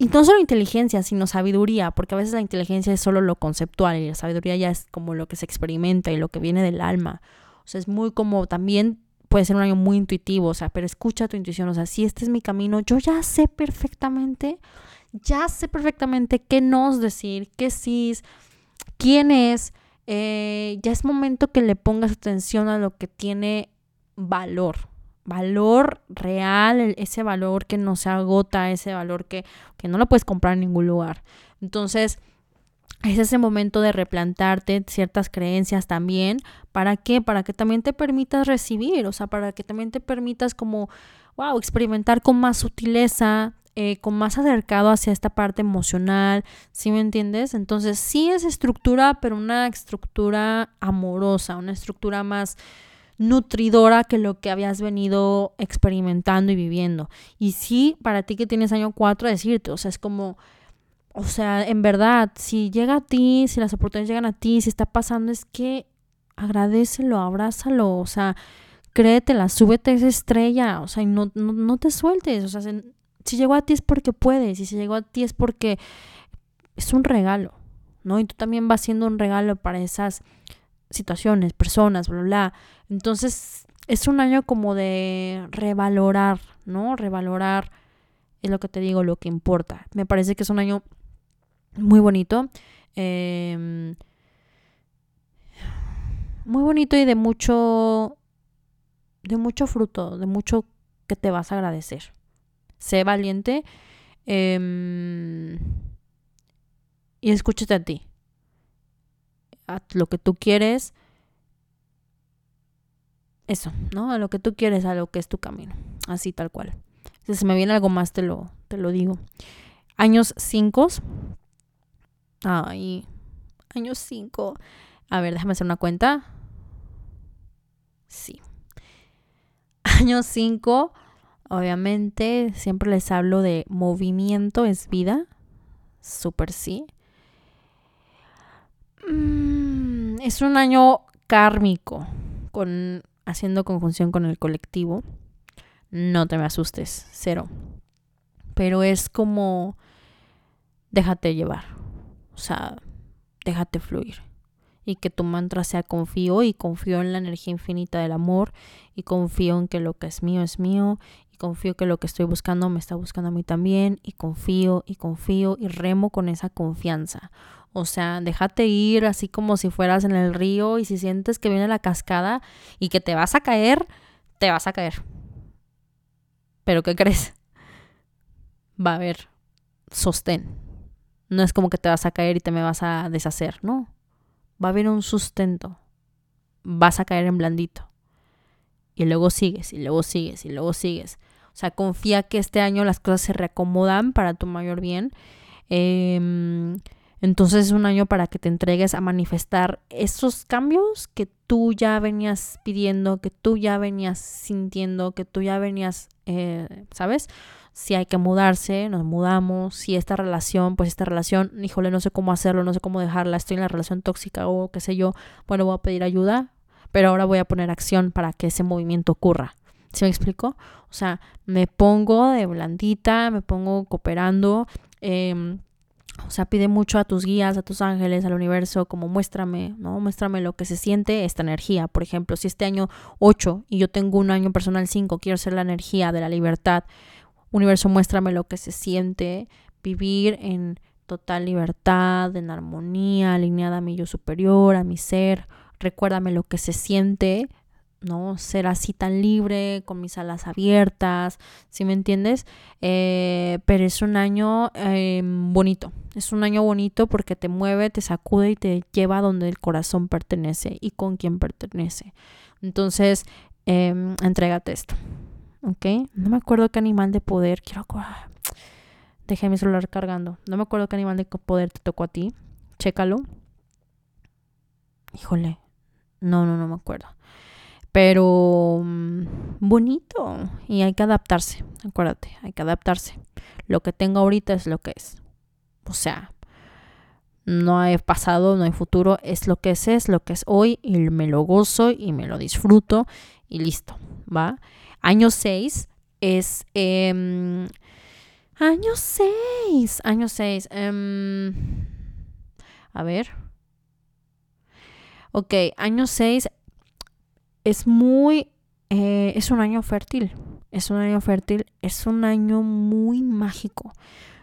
Y no solo inteligencia, sino sabiduría, porque a veces la inteligencia es solo lo conceptual y la sabiduría ya es como lo que se experimenta y lo que viene del alma. O sea, es muy como también puede ser un año muy intuitivo, o sea, pero escucha tu intuición, o sea, si este es mi camino, yo ya sé perfectamente, ya sé perfectamente qué nos decir, qué sí, quién es, eh, ya es momento que le pongas atención a lo que tiene valor, valor real, ese valor que no se agota, ese valor que, que no lo puedes comprar en ningún lugar. Entonces, es ese momento de replantarte ciertas creencias también. ¿Para qué? Para que también te permitas recibir, o sea, para que también te permitas como, wow, experimentar con más sutileza, eh, con más acercado hacia esta parte emocional, ¿sí me entiendes? Entonces sí es estructura, pero una estructura amorosa, una estructura más nutridora que lo que habías venido experimentando y viviendo. Y sí, para ti que tienes año 4, decirte, o sea, es como o sea, en verdad, si llega a ti, si las oportunidades llegan a ti, si está pasando, es que agradecelo, abrázalo, o sea, créetela, súbete esa estrella, o sea, y no, no, te sueltes, o sea, si, llegó a ti es porque puedes, y si llegó a ti es porque es un regalo, ¿no? Y tú también vas siendo un regalo para esas situaciones, personas, bla, bla. Entonces, es un año como de revalorar, ¿no? Revalorar es lo que te digo, lo que importa. Me parece que es un año muy bonito. Em, muy bonito y de mucho, de mucho fruto, de mucho que te vas a agradecer. Sé valiente em, y escúchate a ti. Lo que tú quieres. Eso, ¿no? A lo que tú quieres, a lo que es tu camino. Así tal cual. Si se me viene algo más, te lo, te lo digo. Años 5. Ay, años 5. A ver, déjame hacer una cuenta. Sí. Año 5, obviamente, siempre les hablo de movimiento es vida. Súper sí. Mm, es un año kármico, con, haciendo conjunción con el colectivo. No te me asustes, cero. Pero es como, déjate llevar. O sea, déjate fluir y que tu mantra sea confío y confío en la energía infinita del amor y confío en que lo que es mío es mío y confío que lo que estoy buscando me está buscando a mí también y confío y confío y remo con esa confianza. O sea, déjate ir así como si fueras en el río y si sientes que viene la cascada y que te vas a caer, te vas a caer. Pero ¿qué crees? Va a haber sostén. No es como que te vas a caer y te me vas a deshacer, no va a haber un sustento. Vas a caer en blandito. Y luego sigues, y luego sigues, y luego sigues. O sea, confía que este año las cosas se reacomodan para tu mayor bien. Em, entonces es un año para que te entregues a manifestar esos cambios que tú ya venías pidiendo, que tú ya venías sintiendo, que tú ya venías, eh, ¿sabes? si hay que mudarse, nos mudamos, si esta relación, pues esta relación, híjole, no sé cómo hacerlo, no sé cómo dejarla, estoy en la relación tóxica o qué sé yo, bueno, voy a pedir ayuda, pero ahora voy a poner acción para que ese movimiento ocurra. ¿Sí me explico? O sea, me pongo de blandita, me pongo cooperando, em, o sea, pide mucho a tus guías, a tus ángeles, al universo, como muéstrame, ¿no? Muéstrame lo que se siente esta energía. Por ejemplo, si este año 8 y yo tengo un año personal 5, quiero ser la energía de la libertad, Universo, muéstrame lo que se siente vivir en total libertad, en armonía, alineada a mi yo superior, a mi ser. Recuérdame lo que se siente, ¿no? Ser así tan libre, con mis alas abiertas, ¿sí me entiendes? Eh, pero es un año em, bonito, es un año bonito porque te mueve, te sacude y te lleva donde el corazón pertenece y con quien pertenece. Entonces, eh, entrégate esto. ¿ok? No me acuerdo qué animal de poder, quiero... Dejé mi celular cargando. No me acuerdo qué animal de poder te tocó a ti. Chécalo. Híjole. No, no, no me acuerdo. Pero mm, bonito. Y hay que adaptarse. Acuérdate, hay que adaptarse. Lo que tengo ahorita es lo que es. O sea, no hay pasado, no hay futuro. Es lo que es, es lo que es hoy. Y me lo gozo y me lo disfruto. Y listo. ¿Va? Año 6 es... Eh, año 6. Año 6. Em, a ver. Ok, año 6 es muy... Eh, es un año fértil. Es un año fértil. Es un año muy mágico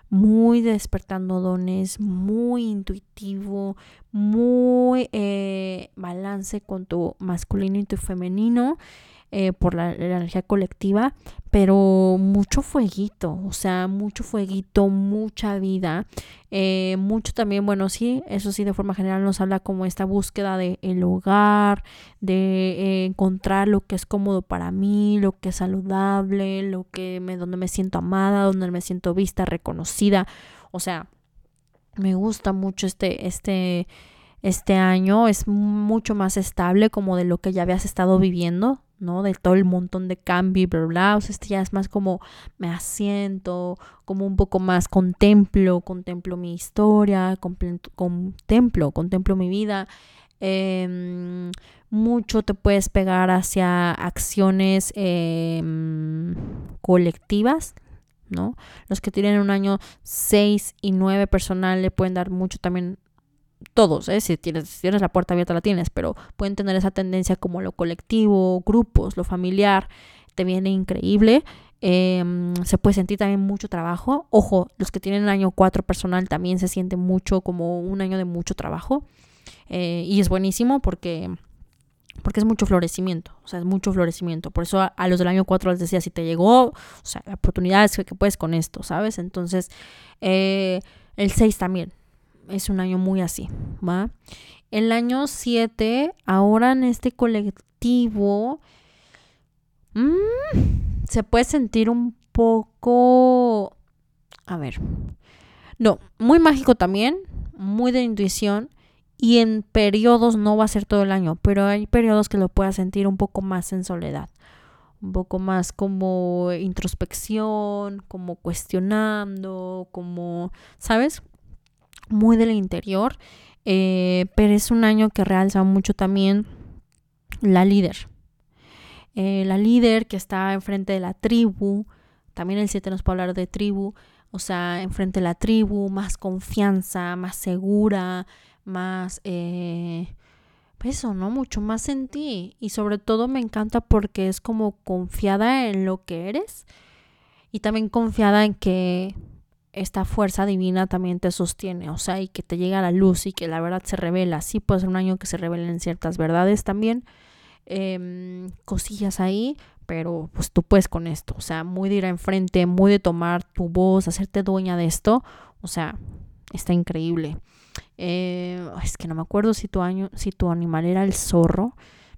muy despertando dones, muy intuitivo, muy eh, balance con tu masculino y tu femenino. Eh, por la, energía colectiva, pero mucho fueguito, o sea, mucho fueguito, mucha vida, eh, mucho también, bueno, sí, eso sí, de forma general nos habla como esta búsqueda de el hogar, de eh, encontrar lo que es cómodo para mí, lo que es saludable, lo que me, donde me siento amada, donde me siento vista, reconocida, o sea, me gusta mucho este, este, este año es mucho más estable como de lo que ya habías estado viviendo, ¿no? De todo el montón de cambio y bla, bla, O sea, este ya es más como me asiento, como un poco más contemplo, contemplo mi historia, contemplo, contemplo mi vida. Em, mucho te puedes pegar hacia acciones em, colectivas, ¿no? Los que tienen un año 6 y 9 personal le pueden dar mucho también todos, ¿eh? si, tienes, tienes la puerta abierta la tienes, pero pueden tener esa tendencia como lo colectivo, grupos, lo familiar, te viene increíble. Em, se puede sentir también mucho trabajo. Ojo, los que tienen año 4 personal también se siente mucho como un año de mucho trabajo. Eh, y es buenísimo porque, porque es mucho florecimiento. O sea, es mucho florecimiento. Por eso a, los del año 4 les decía, si te llegó, o sea, la oportunidad es que, puedes con esto, ¿sabes? Entonces, eh, el 6 también. Es un año muy así, ¿va? El año 7, ahora en este colectivo, mmm, se puede sentir un poco, a ver, no, muy mágico también, muy de intuición y en periodos no va a ser todo el año, pero hay periodos que lo puedas sentir un poco más en soledad, un poco más como introspección, como cuestionando, como, ¿sabes? Muy del interior, eh, pero es un año que realza mucho también la líder, eh, la líder que está enfrente de la tribu, también el 7 nos puede hablar de tribu, o sea, enfrente de la tribu, más confianza, más segura, más... Eh, eso, ¿no? Mucho más en ti. Y sobre todo me encanta porque es como confiada en lo que eres y también confiada en que esta fuerza divina también te sostiene, o sea, y que te llega la luz y que la verdad se revela. Sí puede ser un año que se revelen ciertas verdades también, Em, cosillas ahí, pero pues tú puedes con esto, o sea, muy de ir enfrente, muy de tomar tu voz, hacerte dueña de esto, o sea, está increíble. Eh, es que no me acuerdo si tu año, si tu animal era el zorro,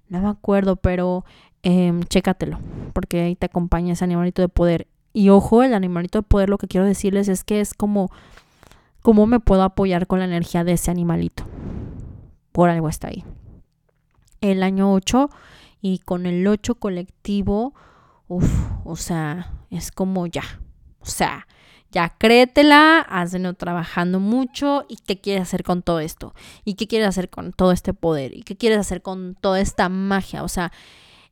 no me acuerdo, pero eh, chécatelo, porque ahí te acompaña ese animalito de poder. Y ojo, el animalito de poder, lo que quiero decirles es que es como, ¿cómo me puedo apoyar con la energía de ese animalito? Por algo está ahí el año 8 y con el 8 colectivo, uff, o sea, es como ya, o sea, ya créetela, has venido trabajando mucho y qué quieres hacer con todo esto y qué quieres hacer con todo este poder y qué quieres hacer con toda esta magia, o sea,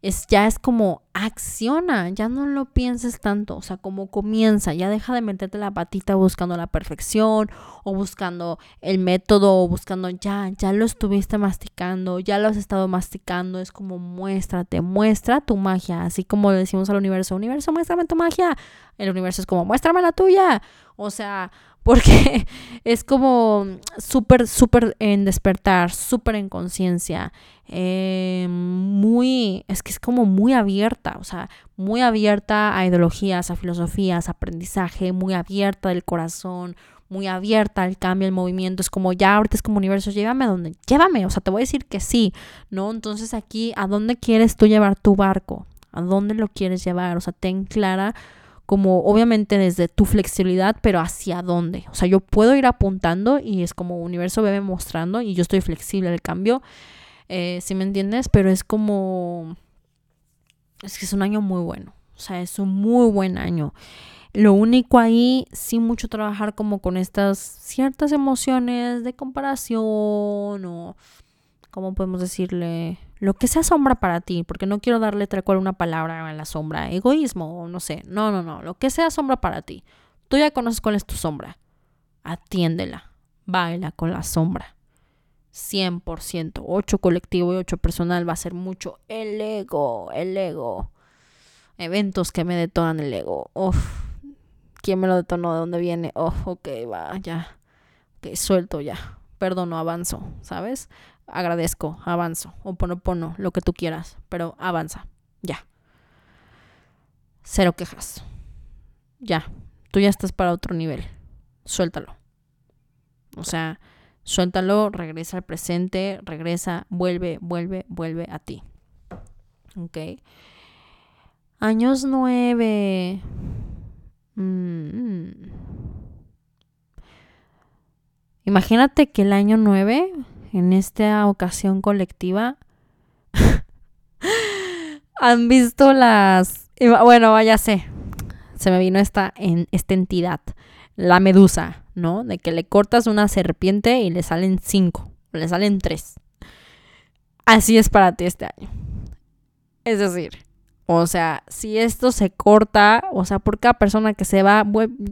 es ya es como acciona, ya no lo pienses tanto, o sea, como comienza, ya deja de meterte la patita buscando la perfección o buscando el método o buscando ya, ya lo estuviste masticando, ya lo has estado masticando, es como muéstrate, muestra tu magia, así como le decimos al universo, universo, muéstrame tu magia, el universo es como, muéstrame la tuya, o sea, porque es como súper, súper en despertar, súper en conciencia, eh, muy, es que es como muy abierta, o sea, muy abierta a ideologías, a filosofías, a aprendizaje, muy abierta del corazón, muy abierta al cambio, al movimiento, es como ya ahorita es como universo, llévame a donde, llévame, o sea, te voy a decir que sí, ¿no? Entonces aquí, ¿a dónde quieres tú llevar tu barco? ¿A dónde lo quieres llevar? O sea, ten clara como obviamente desde tu flexibilidad, pero hacia dónde. O sea, yo puedo ir apuntando y es como universo bebe mostrando y yo estoy flexible al cambio, eh, si me entiendes, pero es como... Es que es un año muy bueno, o sea, es un muy buen año. Lo único ahí, sí mucho trabajar como con estas ciertas emociones de comparación o, ¿cómo podemos decirle? lo que sea sombra para ti, porque no quiero darle tal cual una palabra a la sombra, egoísmo o no sé, no, no, no, lo que sea sombra para ti. Tú ya conoces cuál es tu sombra. Atiéndela, baila con la sombra. 100%, 8 colectivo y 8 personal va a ser mucho el ego, el ego. Eventos que me detonan el ego. Uf, ¿quién me lo detonó? ¿De dónde viene? Oh, ok, va, ya. Ok, suelto ya. Perdono, avanzo, ¿sabes? Agradezco, avanzo, o pono pono, lo que tú quieras, pero avanza, ya. Cero quejas. Ya, tú ya estás para otro nivel. Suéltalo. O sea, suéltalo, regresa al presente, regresa, vuelve, vuelve, vuelve a ti. Ok. Años nueve. Mm. Imagínate que el año nueve en esta ocasión colectiva han visto las... Bueno, vaya sé, se me vino esta, en, esta entidad, la medusa, ¿no? De que le cortas una serpiente y le salen cinco, le salen tres. Así es para ti este año. Es decir, o sea, si esto se corta, o sea, por cada persona que se va,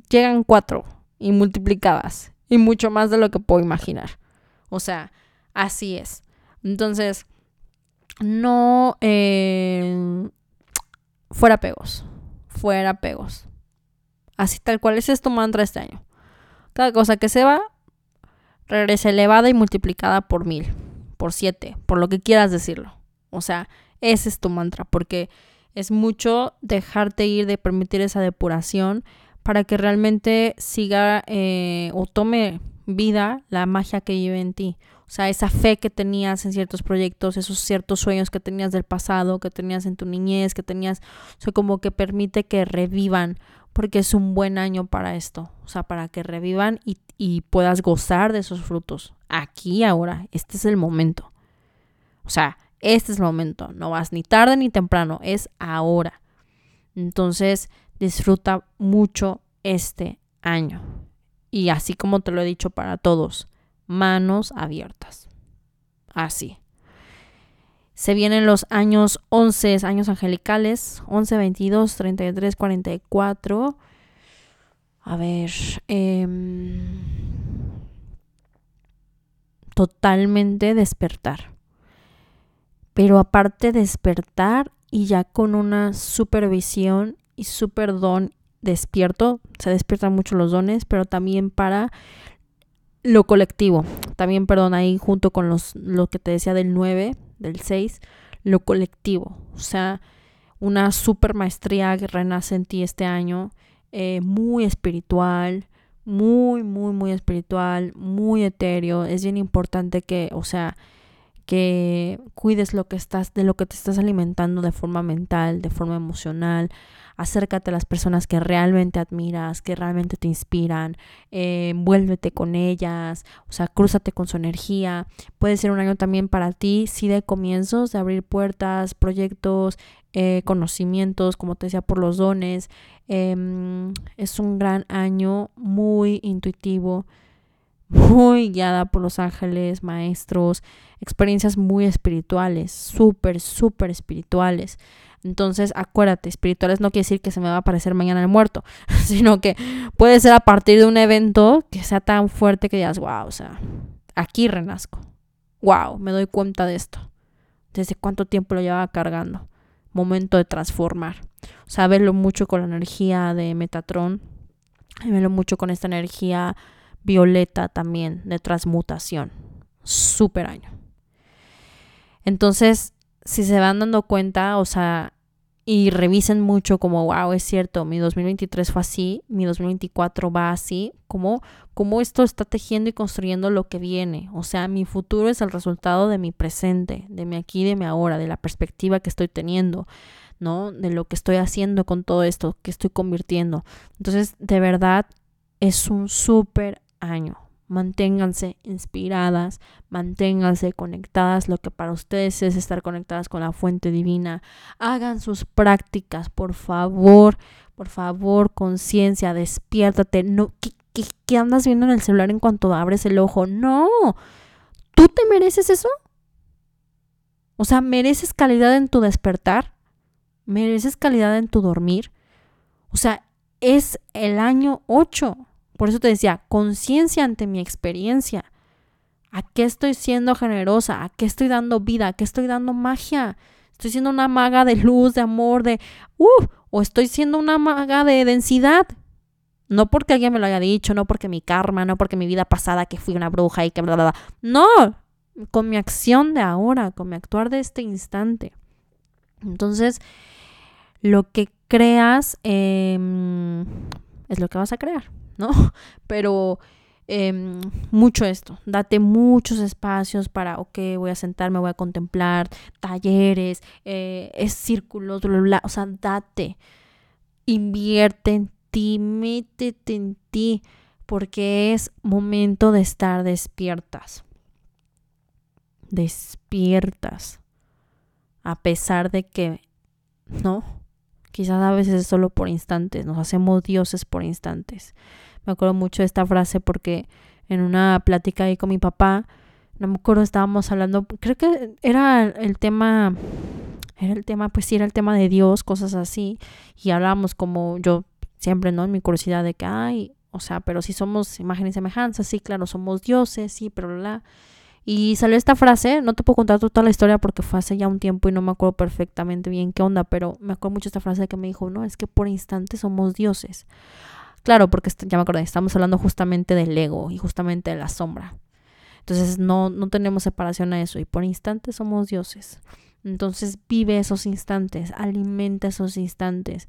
llegan cuatro y multiplicadas y mucho más de lo que puedo imaginar. O sea, Así es. Entonces, no eh, fuera pegos. fuera apegos. Así tal cual, ese es tu mantra este año. Cada cosa que se va, regresa elevada y multiplicada por mil, por siete, por lo que quieras decirlo. O sea, ese es tu mantra, porque es mucho dejarte ir de permitir esa depuración para que realmente siga eh, o tome vida la magia que vive en ti. O sea, esa fe que tenías en ciertos proyectos, esos ciertos sueños que tenías del pasado, que tenías en tu niñez, que tenías, o sea, como que permite que revivan, porque es un buen año para esto, o sea, para que revivan y, y puedas gozar de esos frutos. Aquí, ahora, este es el momento. O sea, este es el momento, no vas ni tarde ni temprano, es ahora. Entonces, disfruta mucho este año. Y así como te lo he dicho para todos, manos abiertas. Así. Se vienen los años 11, años angelicales, 11, 22, 33, 44. A ver, em, totalmente despertar. Pero aparte despertar y ya con una supervisión y super don despierto, se despiertan mucho los dones, pero también para lo colectivo. También, perdón, ahí junto con los, lo que te decía del 9, del 6, lo colectivo. O sea, una super maestría que renace en ti este año, eh, muy espiritual, muy, muy, muy espiritual, muy etéreo. Es bien importante que, o sea, que cuides lo que estás, de lo que te estás alimentando de forma mental, de forma emocional. Acércate a las personas que realmente admiras, que realmente te inspiran. Eh, con ellas, o sea, crúzate con su energía. Puede ser un año también para ti, sí, de comienzos, de abrir puertas, proyectos, eh, conocimientos, como te decía, por los dones. Em, es un gran año, muy intuitivo muy guiada por los ángeles, maestros, experiencias muy espirituales, súper, súper espirituales. Entonces, acuérdate, espirituales no quiere decir que se me va a aparecer mañana el muerto, sino que puede ser a partir de un evento que sea tan fuerte que digas, wow, o sea, aquí renazco. Wow, me doy cuenta de esto. Desde cuánto tiempo lo llevaba cargando. Momento de transformar. O sea, verlo mucho con la energía de Metatron. Verlo mucho con esta energía violeta también de transmutación. Súper año. Entonces, si se van dando cuenta, o sea, y revisen mucho como, wow, es cierto, mi 2023 fue así, mi 2024 va así, como, como esto está tejiendo y construyendo lo que viene. O sea, mi futuro es el resultado de mi presente, de mi aquí, de mi ahora, de la perspectiva que estoy teniendo, ¿no? De lo que estoy haciendo con todo esto, que estoy convirtiendo. Entonces, de verdad, es un súper año. Manténganse inspiradas, manténganse conectadas. Lo que para ustedes es estar conectadas con la fuente divina. Hagan sus prácticas, por favor, por favor, conciencia, despiértate. No, ¿qué, qué andas viendo en el celular en cuanto abres el ojo? No, ¿tú te mereces eso? O sea, ¿mereces calidad en tu despertar? ¿Mereces calidad en tu dormir? O sea, es el año 8. Por eso te decía, conciencia ante mi experiencia. ¿A qué estoy siendo generosa? ¿A qué estoy dando vida? ¿A qué estoy dando magia? ¿Estoy siendo una maga de luz, de amor, de... Uh, o estoy siendo una maga de densidad? No porque alguien me lo haya dicho, no porque mi karma, no porque mi vida pasada que fui una bruja y que bla, bla, bla. No, con mi acción de ahora, con mi actuar de este instante. Entonces, lo que creas eh, es lo que vas a crear. ¿No? Pero em, mucho esto, date muchos espacios para, ok, voy a sentarme, voy a contemplar, talleres, eh, es círculos, o sea, date, invierte en ti, métete en ti, porque es momento de estar despiertas. Despiertas. A pesar de que, ¿no? Quizás a veces es solo por instantes, nos hacemos dioses por instantes. Me acuerdo mucho de esta frase porque en una plática ahí con mi papá, no me acuerdo, estábamos hablando, creo que era el tema, era el tema, pues sí, era el tema de Dios, cosas así, y hablábamos como yo siempre, ¿no? En mi curiosidad de que, ay, o sea, pero si somos imagen y semejanza, sí, claro, somos dioses, sí, pero la... Y salió esta frase, no te puedo contar toda la historia porque fue hace ya un tiempo y no me acuerdo perfectamente bien qué onda, pero me acuerdo mucho esta frase que me dijo, no, es que por instante somos dioses. Claro, porque ya me acordé, estamos hablando justamente del ego y justamente de la sombra. Entonces no, no tenemos separación a eso y por instante somos dioses. Entonces vive esos instantes, alimenta esos instantes.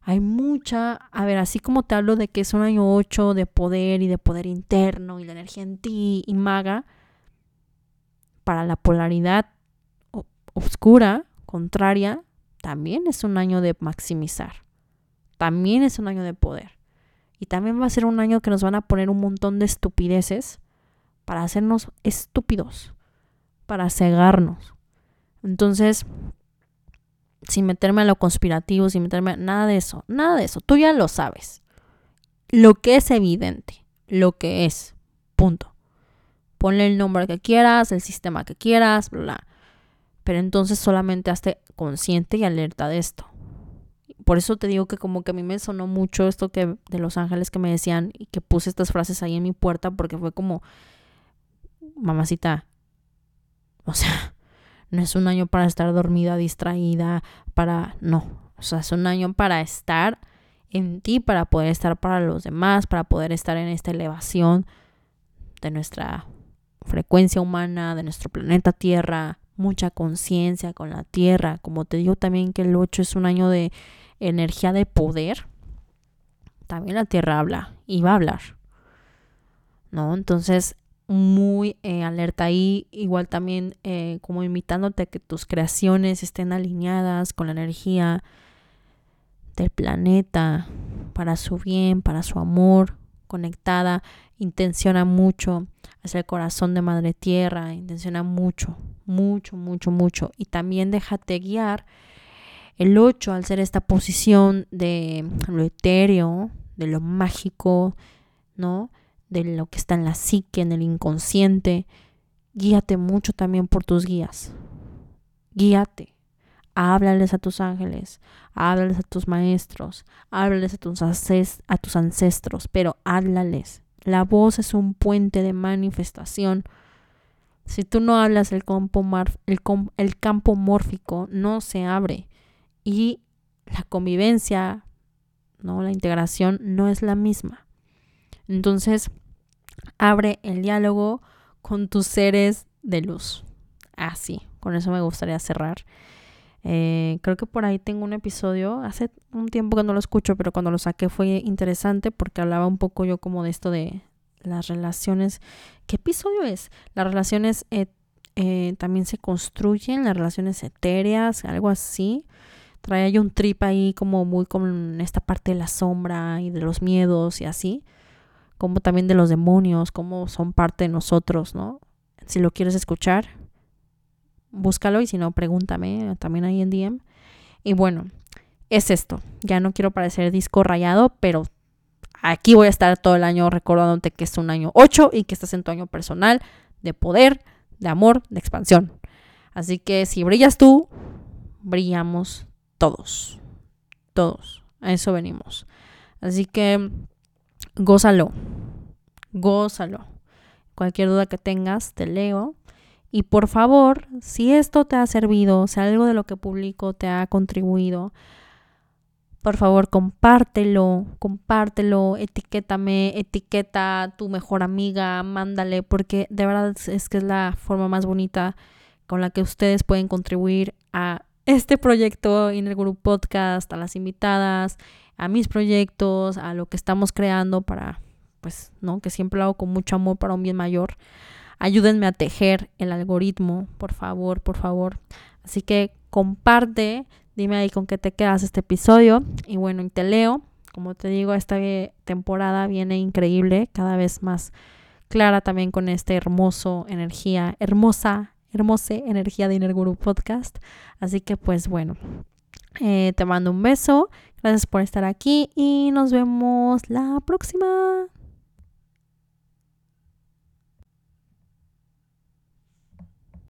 Hay mucha, a ver, así como te hablo de que es un año 8 de poder y de poder interno y la energía en ti y maga, para la polaridad oscura, contraria, también es un año de maximizar. También es un año de poder. Y también va a ser un año que nos van a poner un montón de estupideces para hacernos estúpidos, para cegarnos. Entonces, sin meterme a lo conspirativo, sin meterme a nada de eso, nada de eso, tú ya lo sabes. Lo que es evidente, lo que es, punto. Ponle el nombre que quieras, el sistema que quieras, bla. Pero entonces solamente hazte consciente y alerta de esto. Por eso te digo que como que a mí me sonó mucho esto que de los ángeles que me decían y que puse estas frases ahí en mi puerta porque fue como mamacita. O sea, no es un año para estar dormida, distraída, para no, o sea, es un año para estar en ti, para poder estar para los demás, para poder estar en esta elevación de nuestra frecuencia humana de nuestro planeta Tierra, mucha conciencia con la Tierra. Como te digo también que el 8 es un año de energía de poder. También la Tierra habla y va a hablar. ¿No? Entonces, muy eh, alerta ahí. Igual también eh, como invitándote a que tus creaciones estén alineadas con la energía del planeta para su bien, para su amor, conectada, intenciona mucho hacia el corazón de Madre Tierra, intenciona mucho, mucho, mucho, mucho. Y también déjate guiar. El 8, al ser esta posición de lo etéreo, de lo mágico, ¿no? De lo que está en la psique, en el inconsciente, guíate mucho también por tus guías. Guíate. Háblales a tus ángeles, háblales a tus maestros, háblales a tus, a tus ancestros, pero háblales. La voz es un puente de manifestación. Si tú no hablas, el campo, el, el campo mórfico no se abre y la convivencia, ¿no? la integración no es la misma. Entonces, abre el diálogo con tus seres de luz. Así, con eso me gustaría cerrar. Eh, creo que por ahí tengo un episodio, hace un tiempo que no lo escucho, pero cuando lo saqué fue interesante porque hablaba un poco yo como de esto de las relaciones. ¿Qué episodio es? Las relaciones eh, también se construyen, las relaciones etéreas, algo así. Trae ahí un trip ahí como muy con esta parte de la sombra y de los miedos y así. Como también de los demonios, como son parte de nosotros, ¿no? Si lo quieres escuchar, búscalo y si no, pregúntame también ahí en DM. Y bueno, es esto. Ya no quiero parecer disco rayado, pero aquí voy a estar todo el año recordándote que es un año 8 y que estás en tu año personal de poder, de amor, de expansión. Así que si brillas tú, brillamos todos. Todos. A eso venimos. Así que gózalo. Gózalo. Cualquier duda que tengas, te leo y por favor, si esto te ha servido, si algo de lo que publico te ha contribuido, por favor compártelo, compártelo, etiquétame, etiqueta a tu mejor amiga, mándale, porque de verdad es que es la forma más bonita con la que ustedes pueden contribuir a este proyecto grupo podcast, a las invitadas, a mis proyectos, a lo que estamos creando para, pues, ¿no? Que siempre lo hago con mucho amor para un bien mayor. Ayúdenme a tejer el algoritmo, por favor, por favor. Así que comparte, dime ahí con qué te quedas este episodio. Y bueno, y te leo. Como te digo, esta temporada viene increíble, cada vez más clara también con esta hermoso energía, hermosa, hermosa energía de Inner Guru Podcast. Así que pues bueno, eh, te mando un beso, gracias por estar aquí y nos vemos la próxima.